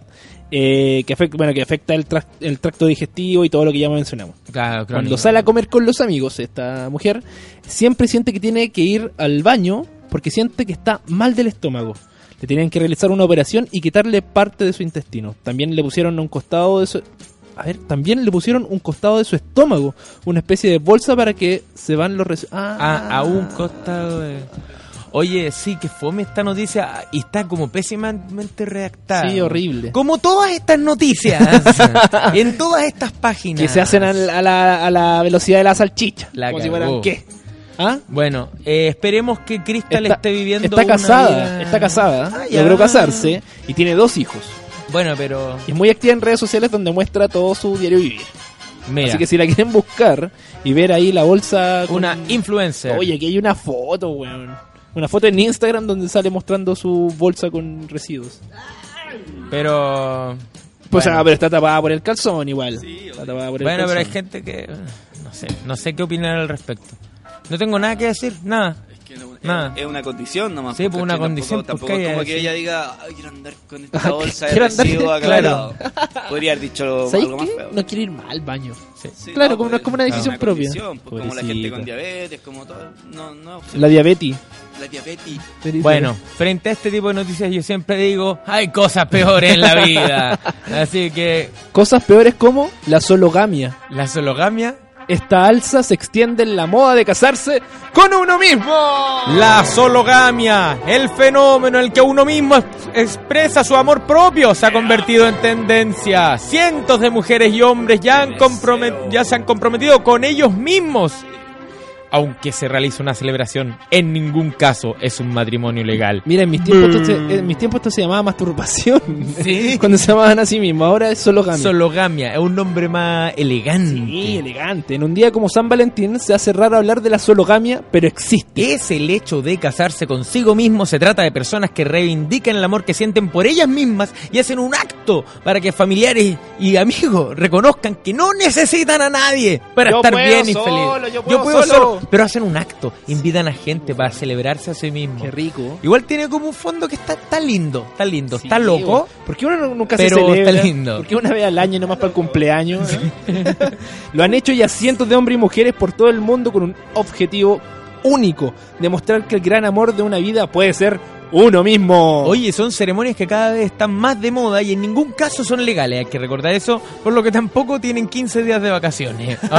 eh, que, afecta, bueno, que afecta el, el tracto digestivo y todo lo que ya mencionamos. claro, Cuando sale a comer con los amigos, esta mujer siempre siente que tiene que ir al baño porque siente que está mal del estómago. Le tenían que realizar una operación y quitarle parte de su intestino. También le pusieron un costado de su... A ver, también le pusieron un costado de su estómago, una especie de bolsa para que se van los... resi- Ah, Ah, a un costado de... Oye, sí, que fome esta noticia y está como pésimamente redactada. Sí, horrible. Como todas estas noticias, en todas estas páginas. Que se hacen a la, a la- a la velocidad de la salchicha. La como si cagó. fueran qué. ¿Ah? Bueno, eh, esperemos que Crystal Está, esté viviendo está una casada, vida- está casada, Ah, logró casarse y tiene dos hijos. Bueno, pero Y es muy activa en redes sociales donde muestra todo su diario vivir. mira, Así que si la quieren buscar y ver ahí la bolsa con... una influencer. Oye, aquí hay una foto, weón. Una foto en Instagram donde sale mostrando su bolsa con residuos. pero Pues bueno. ah, pero está tapada por el calzón igual. está tapada por el Bueno, pero hay gente que no sé, no sé qué opinar al respecto. No tengo nada que decir, nada. No- Nada. es, una condición nomás. Sí, pues, una ¿cachai? condición, Tampoco, pues, tampoco ¿qué es hay como que ella diga, Ay, quiero andar con esta bolsa de quiero andar- residuos acá claro. Podría haber dicho ¿Sabéis algo más qué? feo. No quiero ir mal al baño. Sí. Sí, Claro, como- pues, es como una decisión propia. pues, como la gente con diabetes, como todo. No, no. La diabetes. la diabetes. Bueno, frente a este tipo de noticias yo siempre digo, hay cosas peores en la vida. Así que Cosas peores como la sologamia. la sologamia, Esta alza se extiende en la moda de casarse con uno mismo. la sologamia, el fenómeno en el que uno mismo es- expresa su amor propio se ha convertido en tendencia. Cientos de mujeres y hombres ya, ya se han comprometido con ellos mismos. Aunque se realice una celebración, en ningún caso es un matrimonio legal. Mira, en mis tiempos, esto se, en mis tiempos esto se llamaba masturbación. Sí. Cuando se llamaban así mismo. Ahora es sologamia. Sologamia es un nombre más elegante. Sí, elegante. En un día como San Valentín se hace raro hablar de la sologamia, pero existe. Es el hecho de casarse consigo mismo. Se trata de personas que reivindican el amor que sienten por ellas mismas y hacen un acto para que familiares y amigos reconozcan que no necesitan a nadie para Yo estar bien y solo, feliz. yo puedo solo. solo, pero hacen un acto, invitan a gente para celebrarse a sí mismo. Qué rico. Igual tiene como un fondo que está, está lindo, está lindo, Sí, está loco. güey. ¿Por qué uno no- nunca Pero se celebra? está lindo. ¿Por qué una vez al año nomás para el cumpleaños? eh? Lo han hecho ya cientos de hombres y mujeres por todo el mundo con un objetivo único. Demostrar que el gran amor de una vida puede ser uno mismo. Oye, son ceremonias que cada vez están más de moda y en ningún caso son legales, hay que recordar eso, por lo que tampoco tienen 15 días de vacaciones.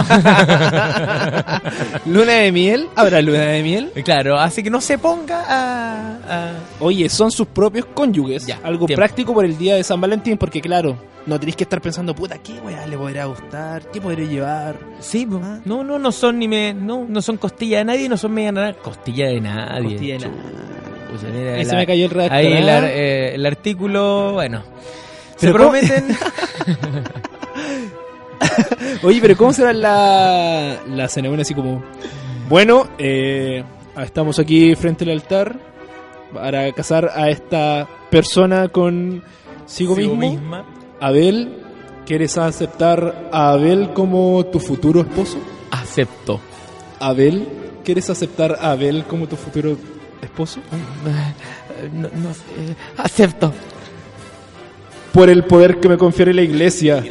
luna de miel. ¿Habrá luna de miel? claro, así que no se ponga a... a- Oye, son sus propios cónyuges. Ya, algo tiempo. práctico por el día de San Valentín, porque claro, no tenéis que estar pensando, puta, ¿qué weá le podrá gustar? ¿Qué podré llevar? Sí, po. no, no, no son ni me, no, no son costilla de nadie, no son media naranja, costilla de nadie. Costilla de nadie. Pucha, mira, Ahí se me cayó el redactor, Ahí el, ¿ah? ar- eh, el artículo, bueno. Se Pero ¿cómo- prometen... Oye, pero ¿cómo será la, la ceremonia así como... Bueno, eh, estamos aquí frente al altar para casar a esta persona con sigo, Sigo mismo. misma. Abel, ¿quieres aceptar a Abel como tu futuro esposo? Acepto. Abel, ¿quieres aceptar a Abel como tu futuro esposo? No, no sé, acepto. Por el poder que me confiere la iglesia,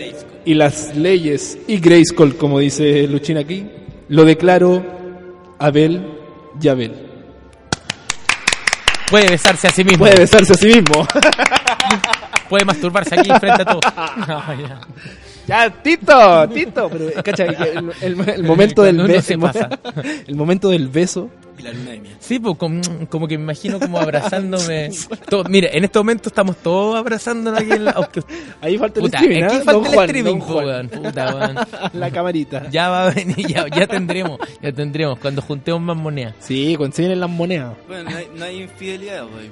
y las leyes y Grayskull, como dice Luchín aquí, lo declaro Abel y Abel. Puede besarse a sí mismo. Puede besarse a sí mismo. Puede masturbarse aquí frente a todos. No, ya. Ya, Tito, Tito. Pero, eh, cacha, el, el- el momento del beso. El momento del beso. Y la luna de miel. Sí, pues como, como que me imagino como abrazándome. Todo- mire, en este momento estamos todos abrazándonos aquí en la. aunque- Ahí falta el puta, streaming, aquí ¿ah? falta Don el Juan, streaming, Don Juan. puta, weón. La camarita. Ya va a venir, ya, ya tendremos, ya tendremos, cuando juntemos más monedas. Sí, cuando se vienen las monedas. Bueno, no hay, no hay infidelidad, pues.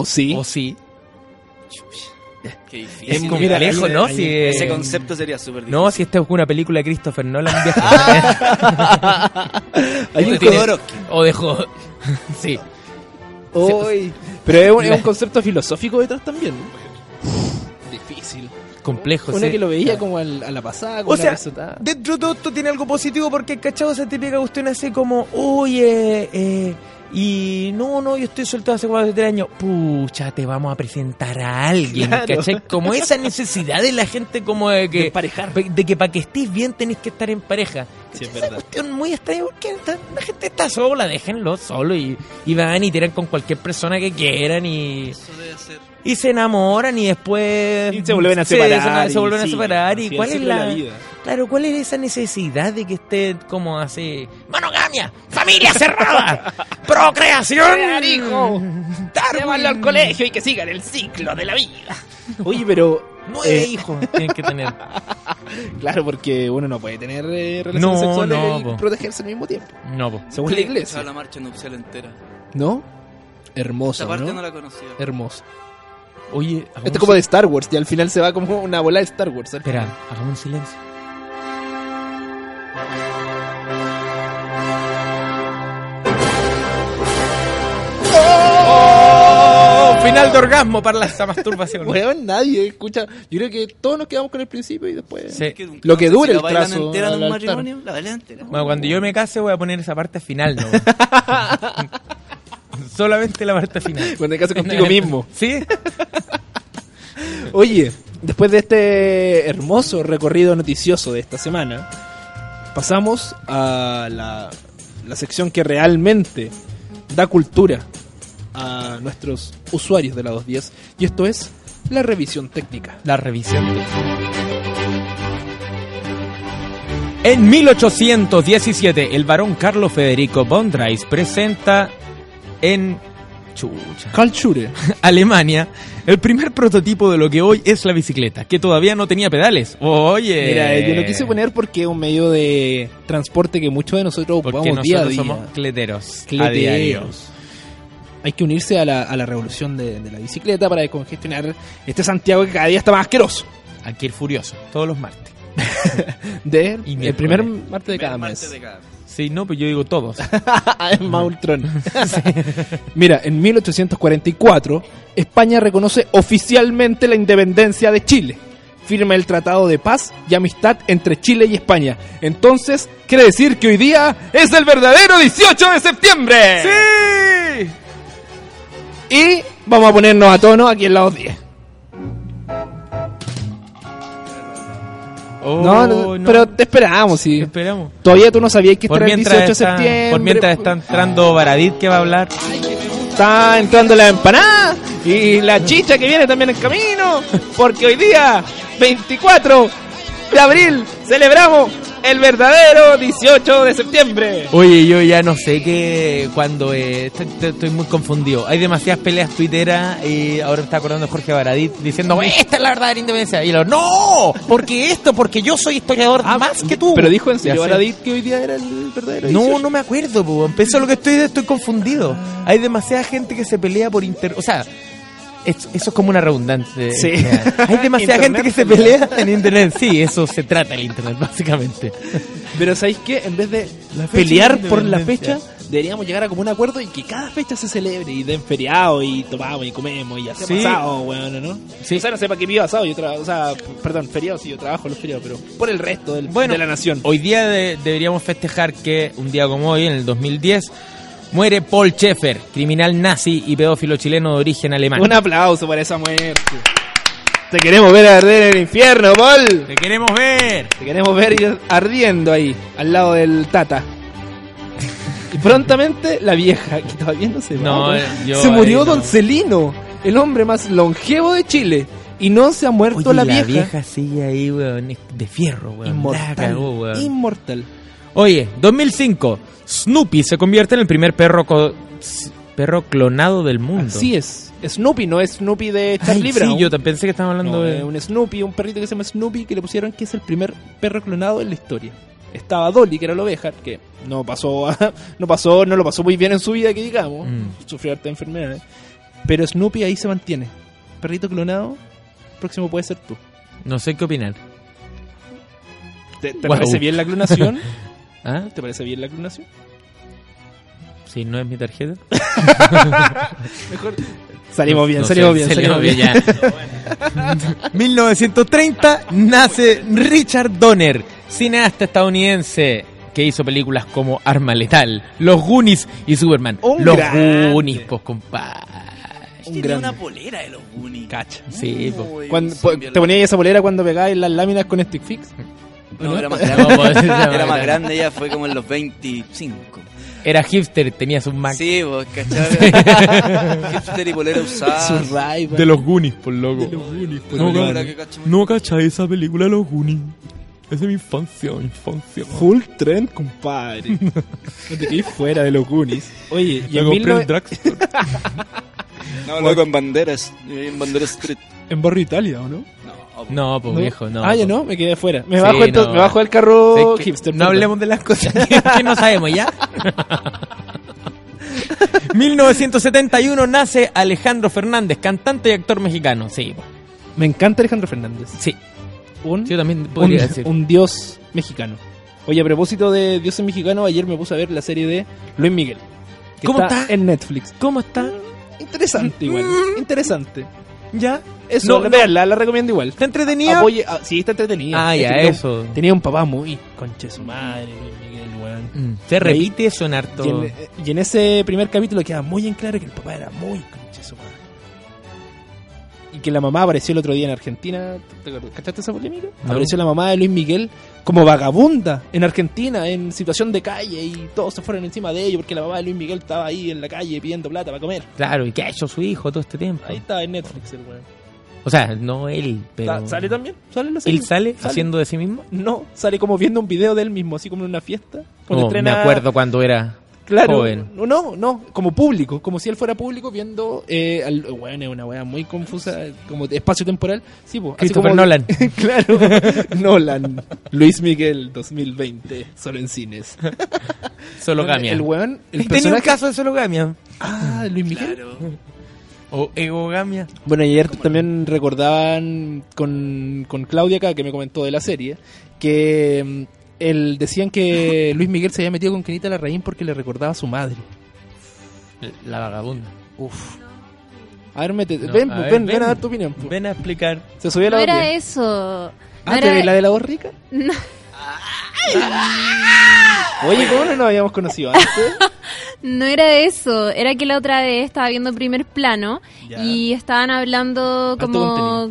¿O sí? O sí. Qué Es difícil. complejo, ahí- ¿no? ahí- Si, Ese concepto sería súper difícil. no, si esta es una película de Christopher Nolan, viejo. Hay O un Jodorowsky. O dejó. Sí. Uy, Pero es un, es un concepto filosófico detrás también. Difícil. Complejo, Una sí. que lo veía como al- a la pasada, con O sea, resultada. dentro de todo esto tiene algo positivo porque, ¿cachado? Esa típica cuestión así como, oye, eh, y no, no, yo estoy soltero hace cuatro tres años. Pucha, te vamos a presentar a alguien, Claro. ¿cachai? Como esa necesidad de la gente como de que... De emparejar. De que para que estés bien tenés que estar en pareja. Sí, es Esa verdad. cuestión muy extraña porque la gente está sola, déjenlo solo y, y van y tiran con cualquier persona que quieran y... Eso debe ser. Y se enamoran y después... Y se vuelven a se- separar. Se, se vuelven a sí, separar. ¿Y cuál es la, vida. Claro, ¿cuál es esa necesidad de que esté como así? ¡Monogamia! ¡Familia cerrada! ¡Procreación! hijo! Llévalo al colegio y que sigan el ciclo de la vida. Oye, pero. Nueve eh, hijos tienen que tener. Claro, porque uno no puede tener eh, relaciones No, sexuales no, y po. protegerse al mismo tiempo. No, po. Según la iglesia. la marcha nupcial entera. ¿No? Esta Hermoso, parte no, ¿no? la conocía. Hermoso. Oye, hagamos Esto es como de Star Wars, y al final se va como una bola de Star Wars. ¿eh? Espera, hagamos un silencio. ¡Oh! Final de orgasmo para la masturbación. Weón, nadie escucha. Yo creo que todos nos quedamos con el principio y después. Sí. Lo que dure si el la bailan trazo entera de un matrimonio, la bailan entera. Bueno, cuando yo me case voy a poner esa parte final, ¿no? Solamente la parte final. Cuando te cases contigo mismo. ¿Sí? Oye, después de este hermoso recorrido noticioso de esta semana, pasamos a la, la sección que realmente da cultura a nuestros usuarios de la 210 y esto es la revisión técnica. La revisión. En 1817, el barón Carlo Federico von Dreis presenta en Chucha. Carl Schure. Alemania el primer prototipo de lo que hoy es la bicicleta, que todavía no tenía pedales. Oye. Mira, yo lo quise poner porque es un medio de transporte que muchos de nosotros porque ocupamos día a nosotros día. somos cleteros. Cleteros. Hay que unirse a la, a la revolución de, de la bicicleta para descongestionar este Santiago que cada día está más asqueroso. Aquí el furioso, todos los martes. De Y el primer martes de cada Primer martes de cada mes. Sí, no, pues yo digo todos. es Maultron. Mira, en 1844, España reconoce oficialmente la independencia de Chile. Firma el Tratado de Paz y Amistad entre Chile y España. Entonces, quiere decir que hoy día es el verdadero 18 de septiembre. ¡Sí! Y vamos a ponernos a tono aquí en la 10. No, no, pero te esperamos, sí. esperamos. Todavía tú no sabías que era el mientras, 18 de septiembre. por mientras está entrando Baradit que va a hablar. Está entrando la empanada y la chicha que viene también en camino. Porque hoy día, 24 de abril, celebramos el verdadero 18 de septiembre. Oye, yo ya no sé qué cuando eh, estoy, muy confundido. Hay demasiadas peleas tuiteras y ahora me está acordando Jorge Baradit diciendo esta es la verdadera independencia. Y lo no, porque esto, porque yo soy historiador más que tú. Ah, Pero dijo en serio. Baradit que hoy día era el verdadero No, 18. no me acuerdo, po. Empezó lo que estoy, estoy confundido. Hay demasiada gente que se pelea por inter... O sea, eso es como una redundante. Sí. Hay demasiada gente que se pelea en internet. Sí, eso se trata el internet, básicamente. Pero ¿sabéis qué? En vez de pelear por la fecha, deberíamos llegar a como un acuerdo y que cada fecha se celebre y den feriado y tomamos y comemos y hacemos Sí. asado, weón, ¿no? Sí. O sea, no sé para qué vivo asado, yo tra- o sea, perdón, feriado, sí, yo trabajo los feriados, pero por el resto del, Bueno, de la nación. Hoy día de- deberíamos festejar que un día como hoy, en el 2010, muere Paul Schaeffer, criminal nazi y pedófilo chileno de origen alemán. Un aplauso para esa muerte. Te queremos ver arder en el infierno, Paul. ¡Te queremos ver! Te queremos ver ardiendo ahí, al lado del Tata. Y prontamente la vieja, que todavía no se va, No, eh, yo Se murió no. Don Celino, el hombre más longevo de Chile. Y no se ha muerto Oye, la, la vieja. sigue ahí, weón, de fierro, weón. Inmortal. cagó, weón. Inmortal. Oye, 2005. Snoopy se convierte en el primer perro co- perro clonado del mundo. Así es. Snoopy, no es Snoopy de Ay, Charlie Brown. sí, yo te pensé que estábamos hablando No, de... un Snoopy, un perrito que se llama Snoopy que le pusieron que es el primer perro clonado en la historia. Estaba Dolly, que era la oveja, que no pasó, a- no pasó, no lo pasó muy bien en su vida, que digamos, Mm. sufrió harta enfermedades. Pero Snoopy ahí se mantiene. Perrito clonado, próximo puede ser tú. No sé qué opinar. ¿Te, te Guau. parece bien la clonación? ¿Ah? ¿Te parece bien la clonación? Si no es mi tarjeta. Mejor. Salimos bien, No salimos sé, bien, salimos salimos bien. ya. 1930 nace Richard Donner, cineasta estadounidense que hizo películas como Arma Letal, Los Goonies y Superman. Un Los grande. Goonies, pues compadre. Un Tenía grande. una polera de los Goonies. Cacha. Sí, pues. Muy Cuando, bien ¿Te ponías esa polera cuando pegabas las láminas con stick fix? No, era más No, grande. pues, era más grande. ella fue como en los 25. Era hipster, tenía sus Mac. Sí, vos, ¿cachai? Hipster y polera usada. Su raiva. De los Goonies, por loco. Pero No, ahora no. que cacho- No cachai esa película de los Goonies. Es de mi infancia, mi infancia. Full trend, compadre. no te quedes fuera de los Goonies. Oye, y en, compré 19 el drugstore. No, loco, en banderas. En banderas street. en Barrio Italia, ¿o no? No, pues ¿No? viejo, no. ah, ya po. no, me quedé fuera. Me, Sí, bajo, entonces, no. me bajo del carro. No hablemos de las cosas que, que no sabemos ya. 1971 nace Alejandro Fernández, cantante y actor mexicano. Sí, po. Me encanta Alejandro Fernández. sí. Un, Yo también un, podría decir. un dios mexicano. Oye, a propósito de dioses mexicanos, ayer me puse a ver la serie de Luis Miguel. que ¿Cómo está? En Netflix. ¿Cómo está? Interesante igual. Interesante. ¿Ya? Eso, No, la, veanla, la recomiendo igual. ¿Está entretenida? Apoye, ah, sí, está entretenida. Ah, ya, tenía un- eso. Tenía un papá muy conche su madre, Luis Miguel, weón. Mm, Se repite eso en harto. Y en, y en ese primer capítulo queda muy en claro que el papá era muy conche su madre. Y que la mamá apareció el otro día en Argentina. ¿Cachaste esa polémica? No. Apareció la mamá de Luis Miguel como vagabunda en Argentina, en situación de calle, y todos se fueron encima de ellos porque la mamá de Luis Miguel estaba ahí en la calle pidiendo plata para comer. Claro, ¿y qué ha hecho su hijo todo este tiempo? Ahí está en Netflix el weón. O sea, no él, pero... ¿Sale también? ¿Sale en la serie? ¿Él sale, haciendo de sí mismo? No, sale como viendo un video de él mismo, así como en una fiesta. Cuando Oh, me estrena- acuerdo cuando era Claro, joven. no, no, no, como público, como si él fuera público viendo, eh, al, bueno, es una weá muy confusa, como de espacio temporal, sí, po, así Christopher como- Nolan. claro, Nolan, Luis Miguel 2020, solo en cines. Sologamia. El weón, el Tenía un personaje, caso de sologamia. ah, Luis Miguel. Claro. O egogamia. Bueno, y ayer también recordaban con, con Claudia acá, que me comentó de la serie, que mm, él, decían que Luis Miguel se había metido con Kenita Larraín porque le recordaba a su madre. La vagabunda. Uf. A ver, métete. No, ven, a pues, ver, ven, ven, ven. a dar tu opinión. pues. Ven a explicar. Se subió la No era eso. No Ah, era- ¿te- ¿la de la voz rica? No. Oye, ¿cómo no nos habíamos conocido antes? No era eso, era que la otra vez estaba viendo primer plano Ya. y estaban hablando como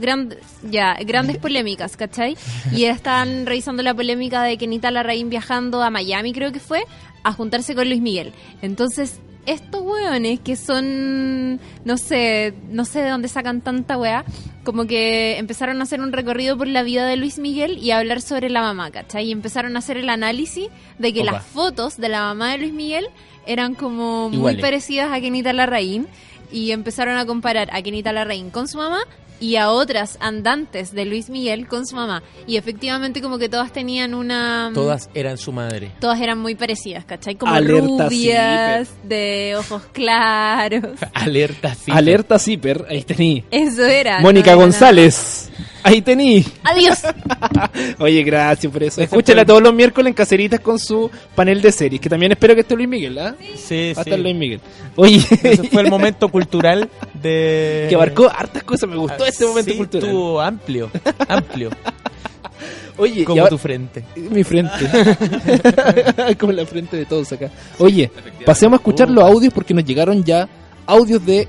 ya, grandes polémicas, ¿cachai? Y estaban revisando la polémica de Kenita Larraín viajando a Miami, creo que fue, a juntarse con Luis Miguel. Entonces, estos hueones que son, no sé, no sé de dónde sacan tanta wea, como que empezaron a hacer un recorrido por la vida de Luis Miguel y a hablar sobre la mamá, ¿cachai? Y empezaron a hacer el análisis de que Opa. las fotos de la mamá de Luis Miguel eran como muy parecidas a Kenita Larraín y empezaron a comparar a Kenita Larraín con su mamá y a otras andantes de Luis Miguel con su mamá. Y efectivamente como que todas tenían una... Todas eran su madre. Todas eran muy parecidas, ¿cachai? Como Alerta rubias, de ojos claros. Alerta sí. Alerta Zipper, ahí tení. Eso era. Mónica no era González, ahí tení. Adiós. Oye, gracias por eso. Ese Escúchala todos los miércoles en Caseritas con su panel de series, que también espero que esté Luis Miguel, ¿ah? Sí, Va a sí. estar Luis Miguel. Oye, Ese fue el momento cultural de... que abarcó hartas cosas, me gustó este momento Sí, cultural. Estuvo amplio, amplio, Oye, como ahora- tu frente. Mi frente. Como la frente de todos acá. Oye, pasemos a escuchar los audios porque nos llegaron ya audios de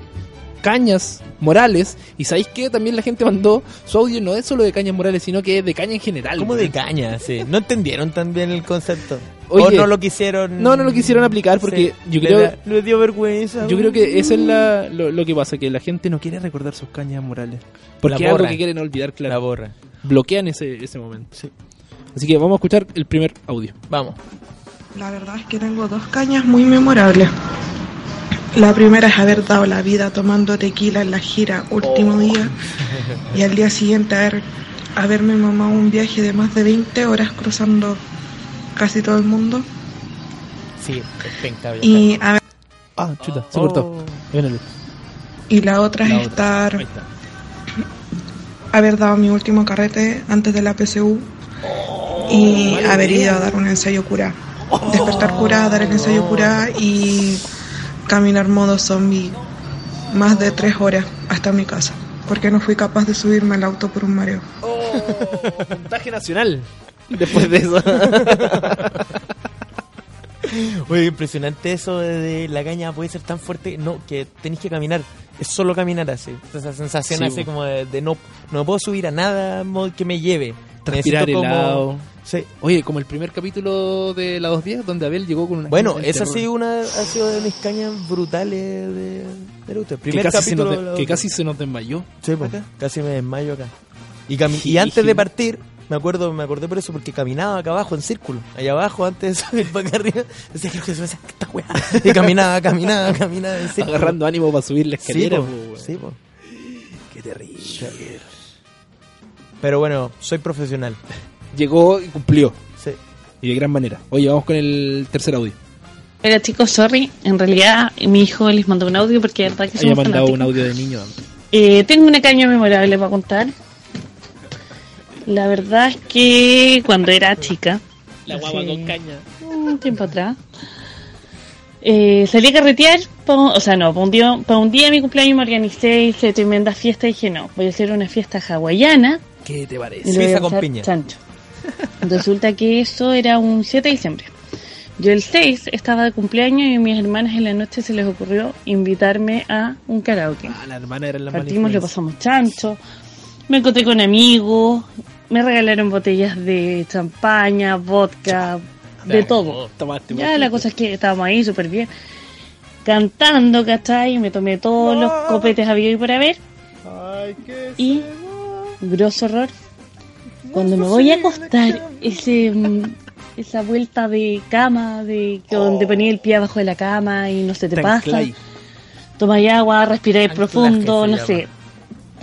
cañas Morales. Y sabéis que también la gente mandó su audio no es solo de Cañas Morales, sino que es de caña en general. Como weón. de caña, sí. No entendieron tan bien el concepto. Oye, o no lo quisieron. No, no lo quisieron aplicar porque Sí. yo Le creo, da- le dio vergüenza. yo creo que eso es la, lo, lo que pasa, que la gente no quiere recordar sus Cañas Morales. Porque La es algo borra. que quieren olvidar, La claro. borra. Bloquean ese, ese momento. Así que vamos a escuchar el primer audio. Vamos. La verdad es que tengo dos cañas muy memorables. La primera es haber dado la vida tomando tequila en la gira último día y al día siguiente haber, haberme mamado un viaje de más de 20 horas cruzando casi todo el mundo Sí, es penca, viajar. y, haber- Ah, chuta, se Oh. cortó. El- y la otra la es otra. estar haber dado mi último carrete antes de la PSU y haber ido a dar un ensayo cura. Despertar cura, dar el ensayo cura y caminar modo zombie más de tres horas hasta mi casa. Porque no fui capaz de subirme al auto por un mareo. Puntaje nacional. Después de eso. Oye, impresionante eso de, la caña puede ser tan fuerte, no, que tenéis que caminar, es solo caminar así, esa sensación Sí, así como de, de no, no puedo subir a nada que me lleve. Transpirar Necesito como- helado. Sí. Oye, como el primer capítulo de la 210, donde Abel llegó con una. Bueno, esa ha terror. sido una ha sido de mis cañas brutales de, de. Que casi, se nos, de- que casi se nos desmayó. Sí, acá. casi me desmayo acá. Y, antes de partir, me acuerdo, me acordé por eso, porque caminaba acá abajo en círculo, allá abajo, antes de subir para acá arriba, decía, creo que se me saca esta weá. Y caminaba, caminaba, caminaba en círculo. Agarrando ánimo para subir la Sí, escalera. po, po, weón. sí, po. Qué terrible. Pero bueno, soy profesional. Llegó y cumplió. Sí. Y de gran manera. Oye, vamos con el tercer audio. Hola chicos, sorry, en realidad mi hijo les mandó un audio porque de verdad que Había somos mandado un fanáticos. audio de niño antes. Eh, tengo una caña memorable para contar. La verdad es que cuando era chica, La guagua con caña. un tiempo atrás, eh, salí a carretear, pa- o sea, no, para un, día, para un día de mi cumpleaños me organicé, hice tremenda fiesta y dije, no, voy a hacer una fiesta hawaiana ¿Qué te parece? Fiesta con piña. chancho. Resulta que eso era un 7 de diciembre. Yo el 6 estaba de cumpleaños y a mis hermanas en la noche se les ocurrió invitarme a un karaoke. Ah, la hermana era la Partimos, le pasamos chancho, me encontré con amigos, me regalaron botellas de champaña, vodka, de todo. Tomaste, Ya la cosa es que estábamos ahí súper bien, cantando, ¿cachai? Me tomé todos los copetes habidos y por haber. Y, grosso horror, cuando me voy a acostar, ese, mm, esa vuelta de cama, de que donde ponía el pie abajo de la cama y no se te pasa tomáis agua, respiráis profundo, no sé.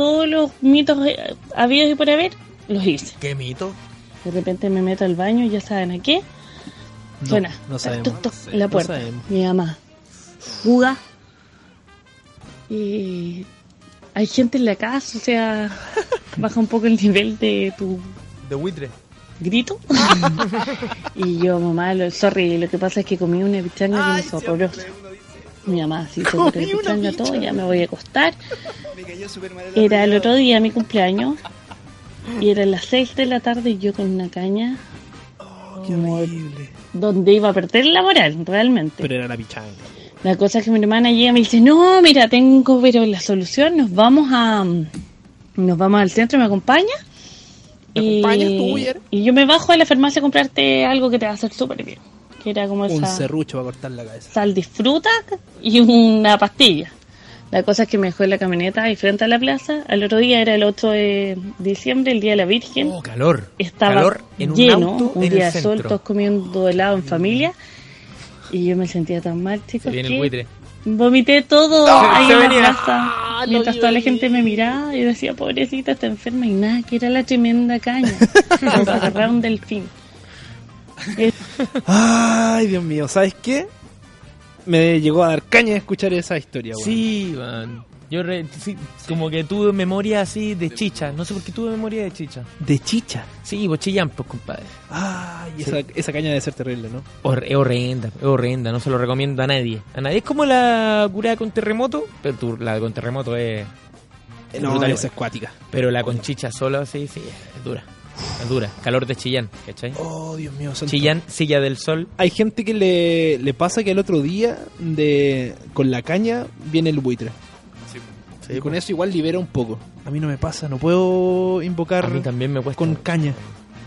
Todos los mitos eh, habidos y por haber, los hice. ¿Qué mito? De repente me meto al baño y ya saben a qué. No, Suena. no sabemos. Toc, toc, Sí, en la no puerta. sabemos. Mi mamá. Juga. Y hay gente en la casa, o sea, baja un poco el nivel de tu De buitre. grito. y yo, mamá, lo, sorry, lo que pasa es que comí una pichanga que me horrorosa. Mi mamá, sí, se comió pichanga, todo, ya me voy a acostar. Era el otro día mi cumpleaños y eran las 6 de la tarde y yo con una caña como donde iba a perder la moral, realmente. Pero era la pichanga. La cosa es que mi hermana llega y me dice, no, mira, tengo pero la solución, nos vamos a nos vamos al centro, ¿me acompaña? ¿Me acompañas tú, y yo me bajo a la farmacia a comprarte algo que te va a hacer súper bien. Que era como Un esa serrucho para cortar la cabeza. sal disfruta y una pastilla. La cosa es que me dejó en la camioneta ahí frente a la plaza. Al otro día era el 8 de diciembre, el Día de la Virgen. Oh, calor. Estaba calor en un lleno, auto un en día de sol, todos comiendo helado en familia. Y yo me sentía tan mal, Se chicos, viene el vomité todo No, ahí se en la plaza. Mientras toda la gente me miraba, yo decía, pobrecita, está enferma. Y nada, que era la tremenda caña. Nos agarraron delfín. Ay, Dios mío, ¿sabes qué? Me llegó a dar caña de escuchar esa historia, weón. Sí, man. Yo re- sí, como que tuve memoria así de chicha. No sé por qué tuve memoria de chicha. De chicha. Sí, vos chillán, pues, compadre. Ay, Sí. esa, esa caña debe ser terrible, ¿no? Hor- es horrenda, es horrenda. No se lo recomiendo a nadie. A nadie. Es como la curada con terremoto, pero tú- la con terremoto es... No, brutal es cuática. Pero la con chicha sola, sí, sí, es dura. Es dura. Calor de Chillán, ¿cachai? Oh, Dios mío, santo. Chillán, silla del sol. Hay gente que le, le pasa que el otro día de con la caña viene el buitre. Sí. Sí, y con eso igual libera un poco. A mí no me pasa, no puedo invocar A mí también me cuesta. con caña.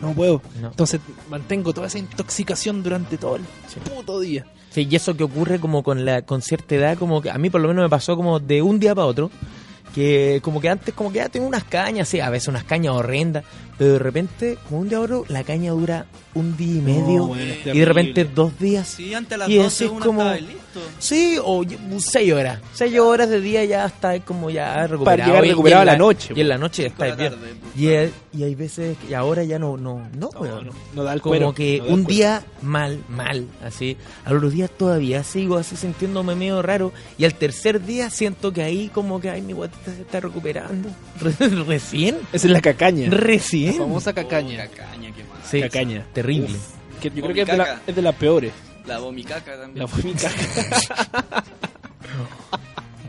No puedo. No. Entonces mantengo toda esa intoxicación durante todo el puto día. Sí, y eso que ocurre como con la con cierta edad, como que a mí por lo menos me pasó como de un día para otro, que como que antes como que ya tengo unas cañas, sí, a veces unas cañas horrendas, pero de repente, como un día para otro, la caña dura un día y medio, bueno, y de repente dos días. Sí, antes las Y 12 ese es uno como- listo. Sí, o seis horas. Seis horas de día ya está como ya recuperado. llegar y- y recuperado a la noche, Y en la noche está bien. Y, el- y hay veces, y ahora ya no, no, no, no, no da el Como cuero, que un día mal, mal, así. A los días todavía sigo así sintiéndome medio raro. Y al tercer día siento que ahí como que, ay, mi guatita se está recuperando. Re- Recién. Esa es la cacaña. La famosa cacaña. Cacaña, qué más. Sí, cacaña. Terrible. Que yo creo que es de, la- es de las peores. La vomicaca también. La vomicaca.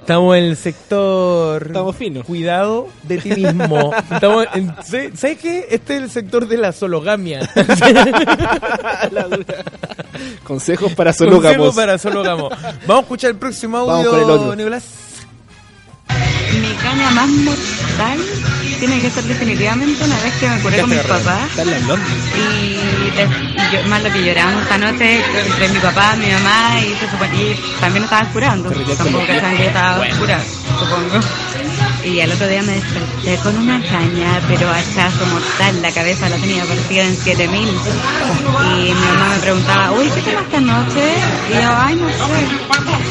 Estamos en el sector. Estamos finos. Cuidado de ti mismo. Estamos en- ¿sabes- ¿Sabes qué? Este es el sector de la sologamia. La dura. Consejos para Consejo sológamos. para sológamos. Vamos a escuchar el próximo Vamos audio, con el otro. Nicolás. Mi caña más mortal tiene que ser definitivamente una vez que me curé con mis papás y, yo- más lo que lloramos esta noche entre mi papá, mi mamá y se supone y también estaban curando. Tampoco que yo estaba curada, supongo. Y al otro día me desperté con una caña, pero hachazo mortal. La cabeza la tenía partida en 7000. Y mi mamá me preguntaba, uy, ¿qué tomaste anoche? Y yo, ay, no sé.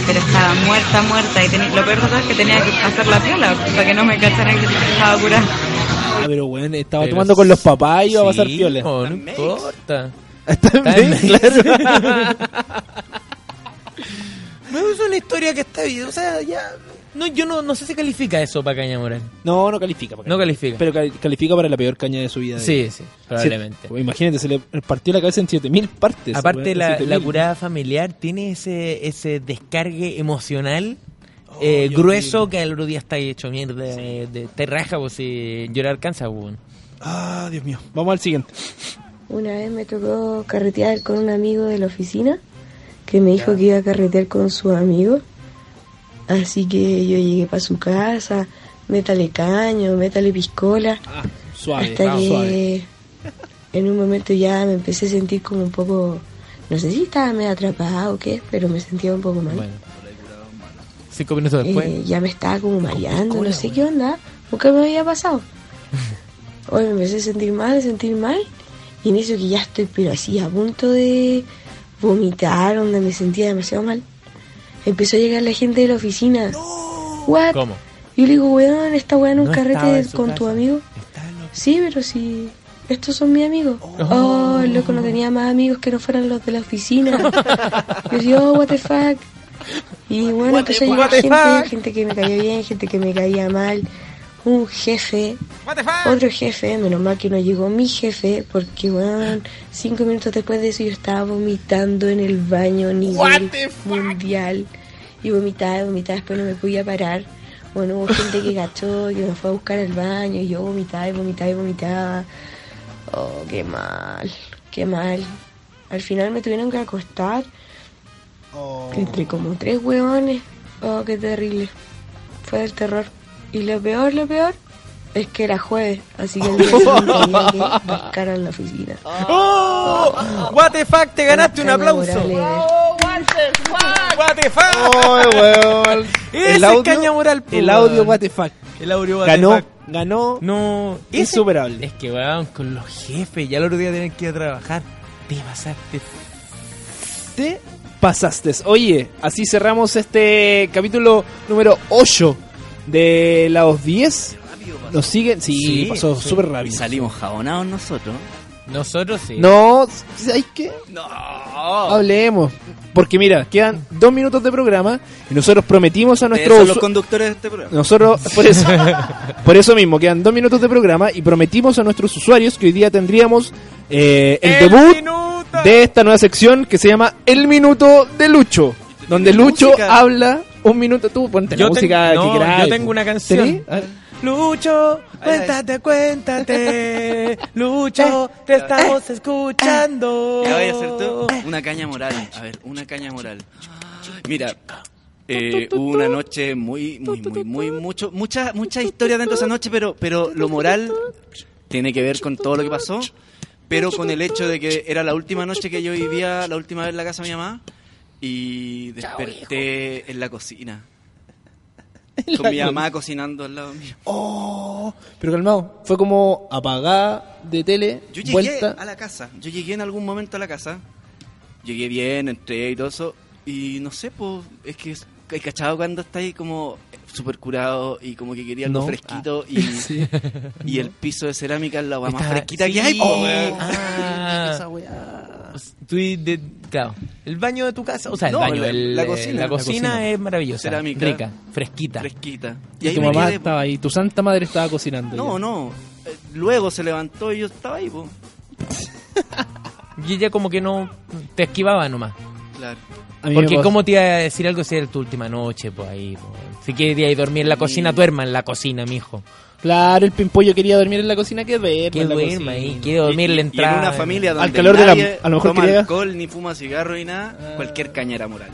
Pero estaba muerta, muerta. Y tenía, lo peor de todo es que tenía que hacer la piola para que no me cacharan que estaba curada. Ah, pero bueno, estaba Pero tomando con los papás y iba a pasar piola. No, no importa. Está en Está en México, claro. No es una historia que está bien. O sea, ya. No, yo no, no sé si califica eso para Caña Moral. No, no califica. para No califica. Pero cal- califica para la peor caña de su vida. Sí, sí, probablemente. Sí, pues imagínate, se le partió la cabeza en 7000 partes. Aparte, la, 7000. la curada familiar tiene ese, ese descargue emocional Oh, eh, grueso que al otro día está hecho mierda de, de te raja, pues si llorar cansa, pues. Ah, Dios mío. Vamos al siguiente. Una vez me tocó carretear con un amigo de la oficina que me dijo que iba a carretear con su amigo. Así que yo llegué para su casa, métale caño, métale piscola. Ah, suave, hasta vamos, que suave. en un momento ya me empecé a sentir como un poco, no sé si estaba medio atrapada o qué, pero me sentía un poco mal. Bueno. Cinco minutos después. Eh, ya me estaba como mareando, no sé qué onda, nunca me había pasado. Hoy me empecé a sentir mal, a sentir mal, y en eso que ya estoy, pero así a punto de vomitar, donde me sentía demasiado mal. Empezó a llegar la gente de la oficina. What? ¿Cómo? Yo le digo, weón, esta weón en un No carrete con casa. tu amigo. Sí, pero si estos son mis amigos. Oh, el loco no tenía más amigos que no fueran los de la oficina. Yo digo, oh, what the fuck. Y bueno, empezó a llegar gente, gente que me caía bien, gente que me caía mal. Un jefe, otro jefe, menos mal que no llegó mi jefe, porque bueno, cinco minutos después de eso yo estaba vomitando en el baño nivel mundial. Y vomitaba, y vomitaba, después no me podía parar. Bueno, hubo gente que gachó, que me fue a buscar al baño, y yo vomitaba y vomitaba y vomitaba. Oh, qué mal, qué mal. Al final me tuvieron que acostar entre como tres hueones. Oh, qué terrible. Fue del terror. Y lo peor, lo peor, es que era jueves, así que el día siguiente había que rascar en la oficina. ¡Oh! What the fuck, te ganaste un aplauso. moral, What the fuck. Ay, weón. Ese El es audio, Caña Moral, el audio, what the fuck. El audio what the Ganó, fuck. ganó. No, ese- Insuperable. Es que weón, con los jefes, ya el otro día tienen que ir a trabajar. Te pasaste. Te pasaste. Oye, así cerramos este capítulo número 8 de Laos 10. ¿Nos siguen? Sí, Sí, pasó sí. súper Y rápido. salimos jabonados nosotros. Nosotros sí. No, ¿sabes qué? No. Hablemos. Porque mira, quedan dos minutos de programa y nosotros prometimos a nuestros son los conductores de este programa. Nosotros, por eso, por eso mismo, quedan dos minutos de programa y prometimos a nuestros usuarios que hoy día tendríamos eh, el, debut minuto! de esta nueva sección que se llama El Minuto de Lucho, donde Lucho música? habla un minuto. Tú ponte Yo la música que no, queráis, yo tengo una canción. Lucho, cuéntate, cuéntate. Lucho, te estamos escuchando. ¿Qué vaya a hacer tú? Una caña moral. A ver, una caña moral. Mira, Eh, hubo una noche muy, muy, muy, muy, mucho, mucha, mucha historia dentro de esa noche, pero, pero lo moral tiene que ver con todo lo que pasó, pero con el hecho de que era la última noche que yo vivía, la última vez en la casa de mi mamá, y desperté en la cocina. Con mi mamá cocinando al lado mío. Oh, pero calmado, fue como apagada de tele, Yo llegué vuelta. a la casa, yo llegué en algún momento a la casa, llegué bien, entré y todo eso, y no sé, pues, es que hay cachado cuando está ahí como súper curado y como que quería algo No. fresquito y, Sí. y el piso de cerámica es la más fresquita sí. que hay. Ah. Esa weá. Tú y de- claro, el baño de tu casa, o sea, el No, baño, la- el- la cocina. la La cocina cocina. es maravillosa, Cerámica. rica, fresquita. Fresquita. Y, ahí tu mamá quedé, estaba ahí, tu santa madre estaba cocinando. No, ya. no. eh, Luego se levantó y yo estaba ahí, po. Y ella como que no te esquivaba nomás. Claro. Porque cómo te iba a decir algo si era tu última noche, pues ahí. po. Si querías ir a dormir en la cocina, duerma en la cocina, mijo. Claro, el pimpollo quería dormir en la cocina, que duerma Que duerma ahí, quiere dormir en la Y en entrada. una familia donde Al calor de la- nadie a lo mejor toma quería- alcohol, ni fuma cigarro, ni nada, cualquier cañera moral.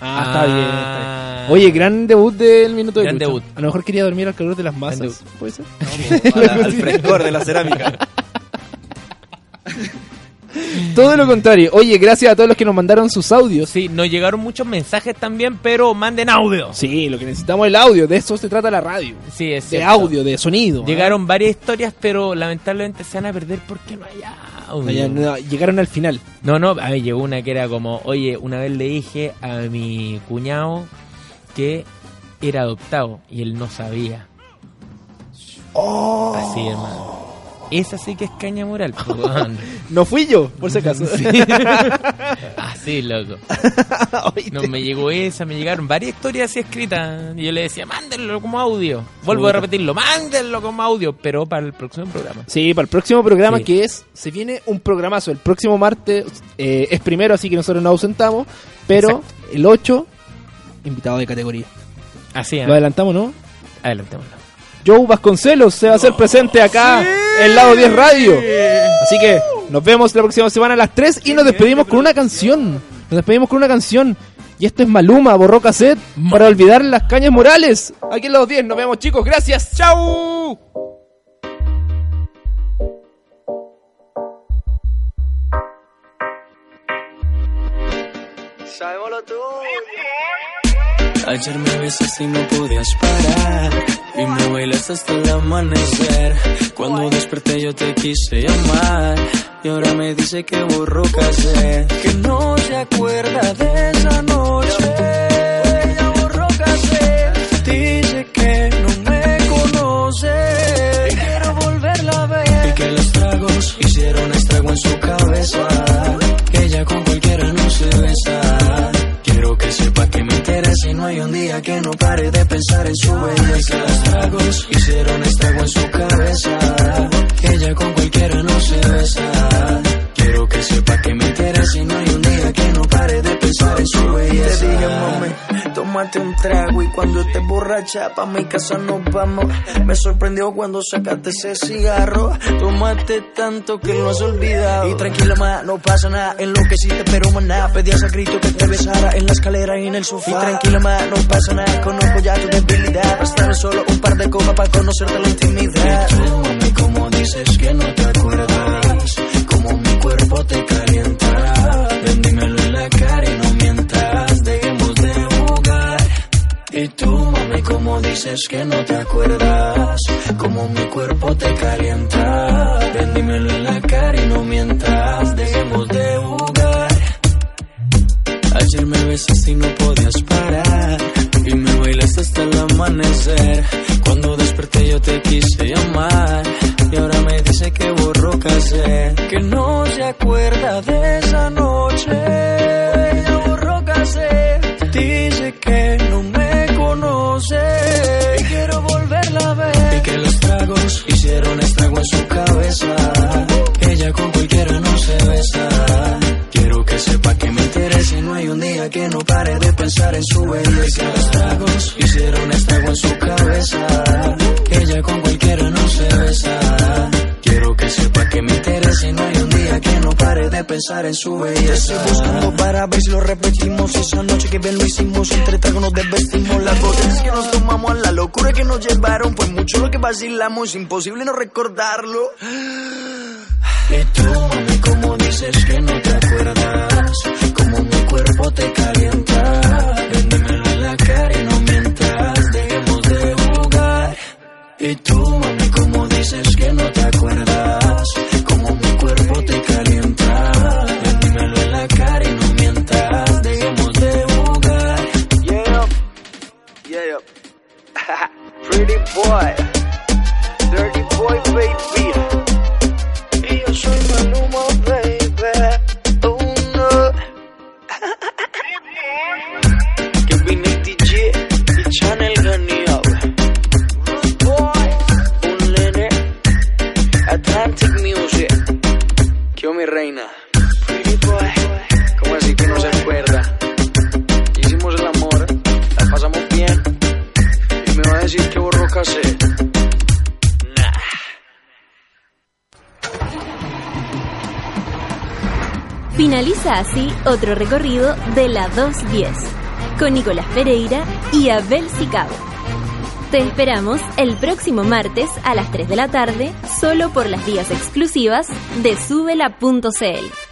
Ah, está bien, está bien. Oye, gran debut del minuto de Gran debut. A lo mejor quería dormir al calor de las masas. ¿Puede ser? al, al frescor de la cerámica. Todo lo contrario. Oye, gracias a todos los que nos mandaron sus audios. Sí, nos llegaron muchos mensajes también, pero manden audio. Sí, lo que necesitamos es el audio. De eso se trata la radio. Sí, es De cierto. audio, de sonido. Llegaron varias historias, pero lamentablemente se van a perder porque no hay ¿ah? audio. No, llegaron al final. No, no, a mí llegó una que era como, oye, una vez le dije a mi cuñado que era adoptado y él no sabía. Oh. Así, hermano. Esa sí que es caña moral. No fui yo, por si acaso. Sí. Así, loco. No, me llegó esa, me llegaron varias historias así escritas. Y yo le decía, mándenlo como audio. Vuelvo a repetirlo, mándenlo como audio, pero para el próximo programa. Sí, para el próximo programa Sí. que es, se viene un programazo. El próximo martes eh, es primero, así que nosotros nos ausentamos. Pero Exacto. el 8, invitado de categoría. Así, ¿eh? Lo adelantamos, ¿no? Adelantémoslo. Joe Vasconcelos se va a hacer presente acá en Lado 10 Radio. Así que nos vemos la próxima semana a las 3 y nos despedimos con una canción. Nos despedimos con una canción. Y esto es Maluma, borró cassette para olvidar las cañas morales. Aquí en Lado 10, nos vemos chicos, gracias. ¡Chao! Ayer me besaste y no podías parar. Y me bailaste hasta el amanecer. Cuando desperté yo te quise llamar. Y ahora me dice que borró cassette. Que no se acuerda de esa noche. Ella borró cassette. Dice que no me conoce. Quiero volverla a ver. Y que los tragos hicieron estrago en su cabeza. Que ella con cualquiera no se besa no hay un día que no pare de pensar en su belleza. Los tragos hicieron estrago en su cabeza. Ella con cualquiera no se besa. Quiero que sepa que me interesa y no hay un día que no pare de pensar en su belleza. Te dije, mami, tómate un trago y cuando estés borracha pa' mi casa nos vamos. Me sorprendió cuando sacaste ese cigarro. Tómate tanto que lo has olvidado. Y tranquila, ma, no pasa nada. Enloqueciste, pero maná. Pedías a grito que te besara en la escalera y en el sofá. Y tranquila, ma, no pasa nada. Conozco ya tu debilidad. Bastaron solo un par de copas para conocerte la intimidad. Y tú, mami, como dices que no te acuerdas, como mi cuerpo te calienta. Ven, dímelo en la cara como dices que no te acuerdas, como mi cuerpo te calienta. Ven, dímelo en la cara y no mientas, dejemos de jugar. Ayer me besaste y no podías parar Y me bailaste hasta el amanecer Cuando desperté yo te quise llamar Y ahora me dice que borró cassette Que no se acuerda de esa noche su cabeza ella con cualquiera no se besa Quiero que sepa que me interesa no hay un día que no pare de pensar en su belleza. Pensar en su belleza. Buscando para ver si lo repetimos. Esa noche que bien lo hicimos, entre tragos nos desvestimos. Las botellas que nos tomamos, la locura que nos llevaron. Fue mucho lo que vacilamos, imposible no recordarlo. Y tú, mami, como dices que no te acuerdas, como mi cuerpo te calienta. Véndemelo en la cara y no mientas, dejemos de jugar. Y tú, Así otro recorrido de la 210 con Nicolás Pereira y Abel Sicabo. Te esperamos el próximo martes a las 3 de la tarde solo por las vías exclusivas de subela.cl.